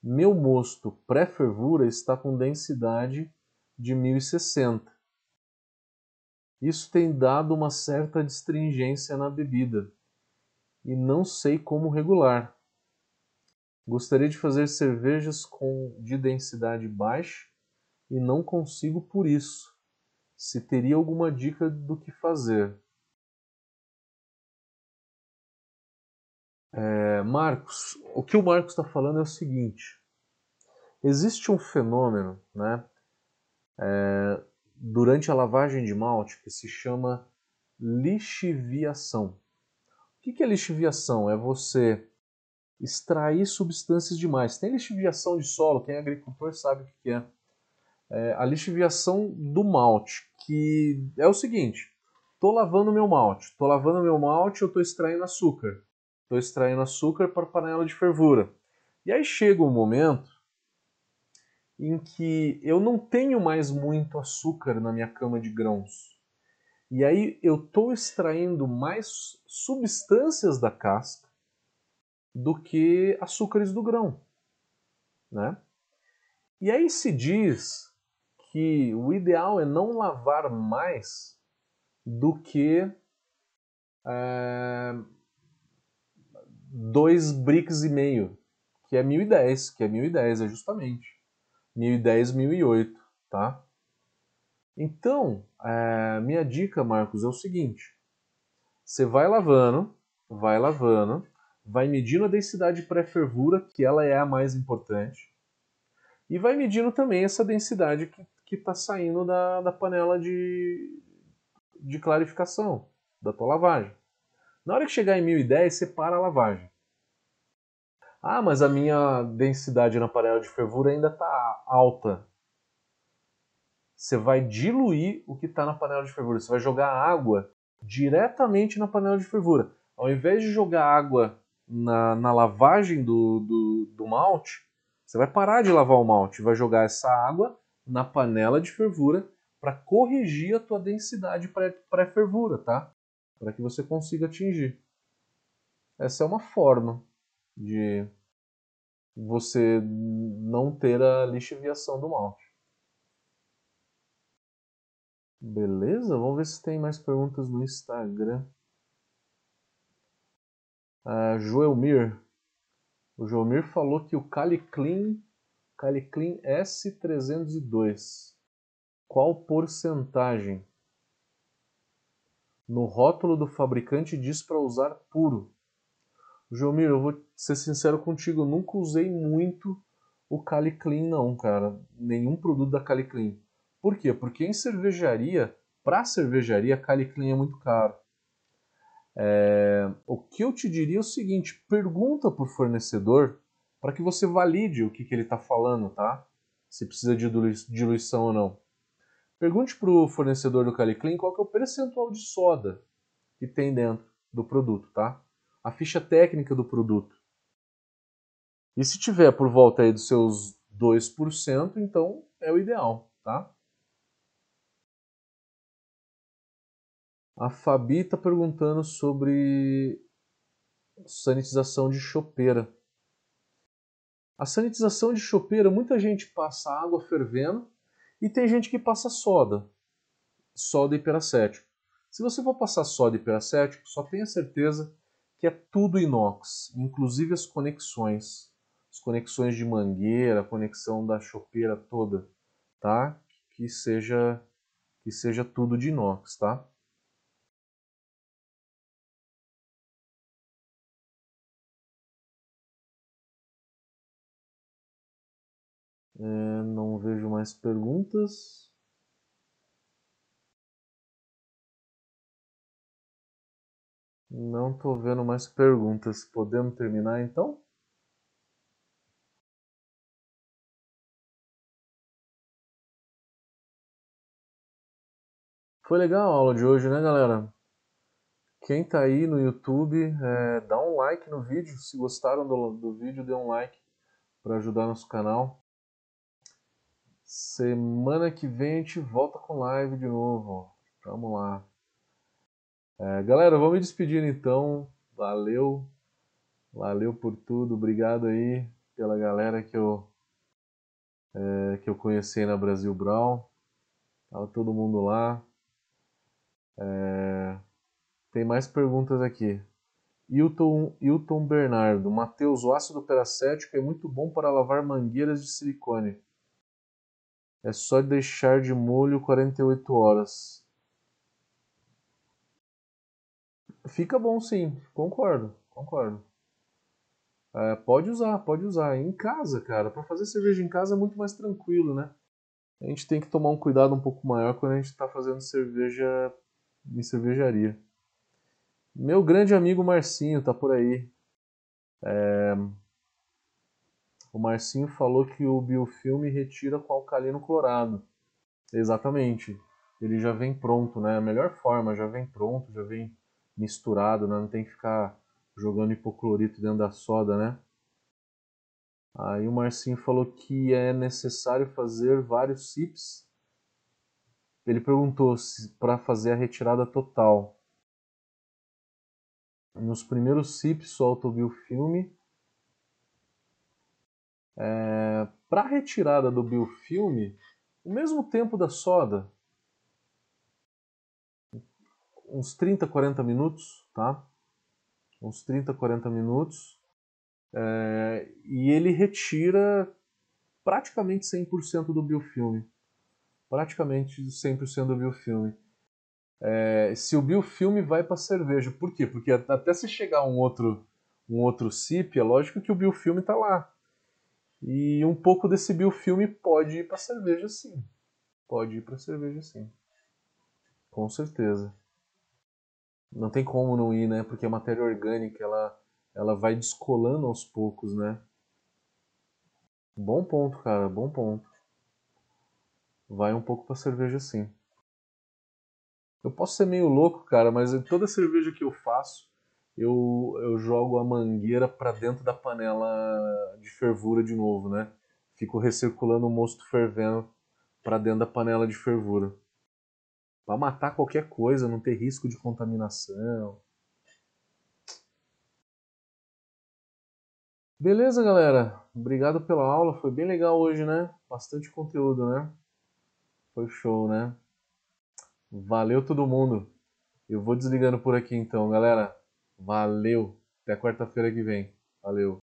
meu mosto pré-fervura está com densidade de 1060. Isso tem dado uma certa astringência na bebida e não sei como regular. Gostaria de fazer cervejas com de densidade baixa e não consigo por isso. Se teria alguma dica do que fazer? É, Marcos, o que o Marcos está falando é o seguinte: existe um fenômeno, né, é, durante a lavagem de malte que se chama lixiviação. O que é lixiviação? É você extrair substâncias demais. Tem lixiviação de solo, quem é agricultor sabe o que é. é a lixiviação do malte, que é o seguinte: estou lavando meu malte, estou lavando meu malte, eu estou extraindo açúcar. Estou extraindo açúcar para panela de fervura. E aí chega um momento em que eu não tenho mais muito açúcar na minha cama de grãos. E aí eu estou extraindo mais substâncias da casca do que açúcares do grão. Né? E aí se diz que o ideal é não lavar mais do que é, dois bricks e meio, que é 1010, que é 1010, é justamente. 1010, 1008, tá? Então, é, minha dica, Marcos, é o seguinte. Você vai lavando, vai lavando, vai medindo a densidade pré-fervura, que ela é a mais importante, e vai medindo também essa densidade que está saindo da, da panela de, de clarificação, da tua lavagem. Na hora que chegar em 1010, você para a lavagem. Ah, mas a minha densidade na panela de fervura ainda está alta. Você vai diluir o que está na panela de fervura. Você vai jogar água diretamente na panela de fervura. Ao invés de jogar água na, na lavagem do, do, do malte, você vai parar de lavar o malte, vai jogar essa água na panela de fervura para corrigir a tua densidade pré-fervura, tá? Para que você consiga atingir. Essa é uma forma de você não ter a lixiviação do malte. Beleza? Vamos ver se tem mais perguntas no Instagram. Uh, Joelmir. O Joelmir falou que o Caliclean, Caliclean S302. Qual porcentagem? No rótulo do fabricante diz para usar puro. Joelmir, eu vou ser sincero contigo, eu nunca usei muito o Caliclean não, cara. Nenhum produto da Caliclean. Por quê? Porque em cervejaria, para cervejaria, Caliclean é muito caro. É, o que eu te diria é o seguinte: pergunta o fornecedor para que você valide o que, que ele está falando, tá? Se precisa de diluição ou não. Pergunte para o fornecedor do Caliclean qual que é o percentual de soda que tem dentro do produto, tá? A ficha técnica do produto. E se tiver por volta aí dos seus 2%, então é o ideal, tá? A Fabi está perguntando sobre sanitização de chopeira. A sanitização de chopeira, muita gente passa água fervendo e tem gente que passa soda, soda hiperacético. Se você for passar soda hiperacético, só tenha certeza que é tudo inox, inclusive as conexões, as conexões de mangueira, a conexão da chopeira toda, tá? Que seja que seja tudo de inox, tá? É, não vejo mais perguntas. Não estou vendo mais perguntas. Podemos terminar então? Foi legal a aula de hoje, né, galera? Quem tá aí no YouTube, é, dá um like no vídeo. Se gostaram do, do vídeo, dê um like para ajudar nosso canal. Semana que vem a gente volta com live de novo. Vamos lá. É, galera, vou me despedir então. Valeu. Valeu por tudo. Obrigado aí pela galera que eu, é, que eu conheci na Brasil Brown. Tava todo mundo lá. É, tem mais perguntas aqui. Hilton, Hilton Bernardo. Matheus, o ácido peracético é muito bom para lavar mangueiras de silicone. É só deixar de molho 48 horas. Fica bom sim, concordo, concordo. É, pode usar, pode usar. Em casa, cara, para fazer cerveja em casa é muito mais tranquilo, né? A gente tem que tomar um cuidado um pouco maior quando a gente está fazendo cerveja em cervejaria. Meu grande amigo Marcinho tá por aí. É, o Marcinho falou que o biofilme retira com alcalino clorado. Exatamente. Ele já vem pronto, né? A melhor forma, já vem pronto, já vem misturado, né? Não tem que ficar jogando hipoclorito dentro da soda, né? Aí o Marcinho falou que é necessário fazer vários sips. Ele perguntou se para fazer a retirada total. Nos primeiros sips solta o biofilme é, Para a retirada do biofilme, o mesmo tempo da soda, uns 30, 40 minutos, tá? Uns 30, 40 minutos. É, e ele retira praticamente 100% do biofilme. Praticamente 100% do biofilme. É, se o biofilme vai para cerveja. Por quê? Porque até se chegar um outro, um outro CIP, é lógico que o biofilme está lá. E um pouco desse biofilme pode ir para cerveja sim. Pode ir para cerveja sim. Com certeza. Não tem como não ir, né? Porque a matéria orgânica, ela, ela vai descolando aos poucos, né? Bom ponto, cara, bom ponto. Vai um pouco pra cerveja sim. Eu posso ser meio louco, cara, mas toda cerveja que eu faço, eu, eu jogo a mangueira para dentro da panela de fervura de novo, né? Fico recirculando o mosto fervendo para dentro da panela de fervura. Para matar qualquer coisa, não ter risco de contaminação. Beleza, galera? Obrigado pela aula, foi bem legal hoje, né? Bastante conteúdo, né? Foi show, né? Valeu todo mundo. Eu vou desligando por aqui então, galera. Valeu. Até quarta-feira que vem. Valeu.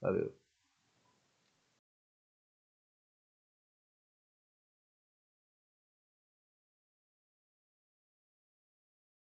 Valeu.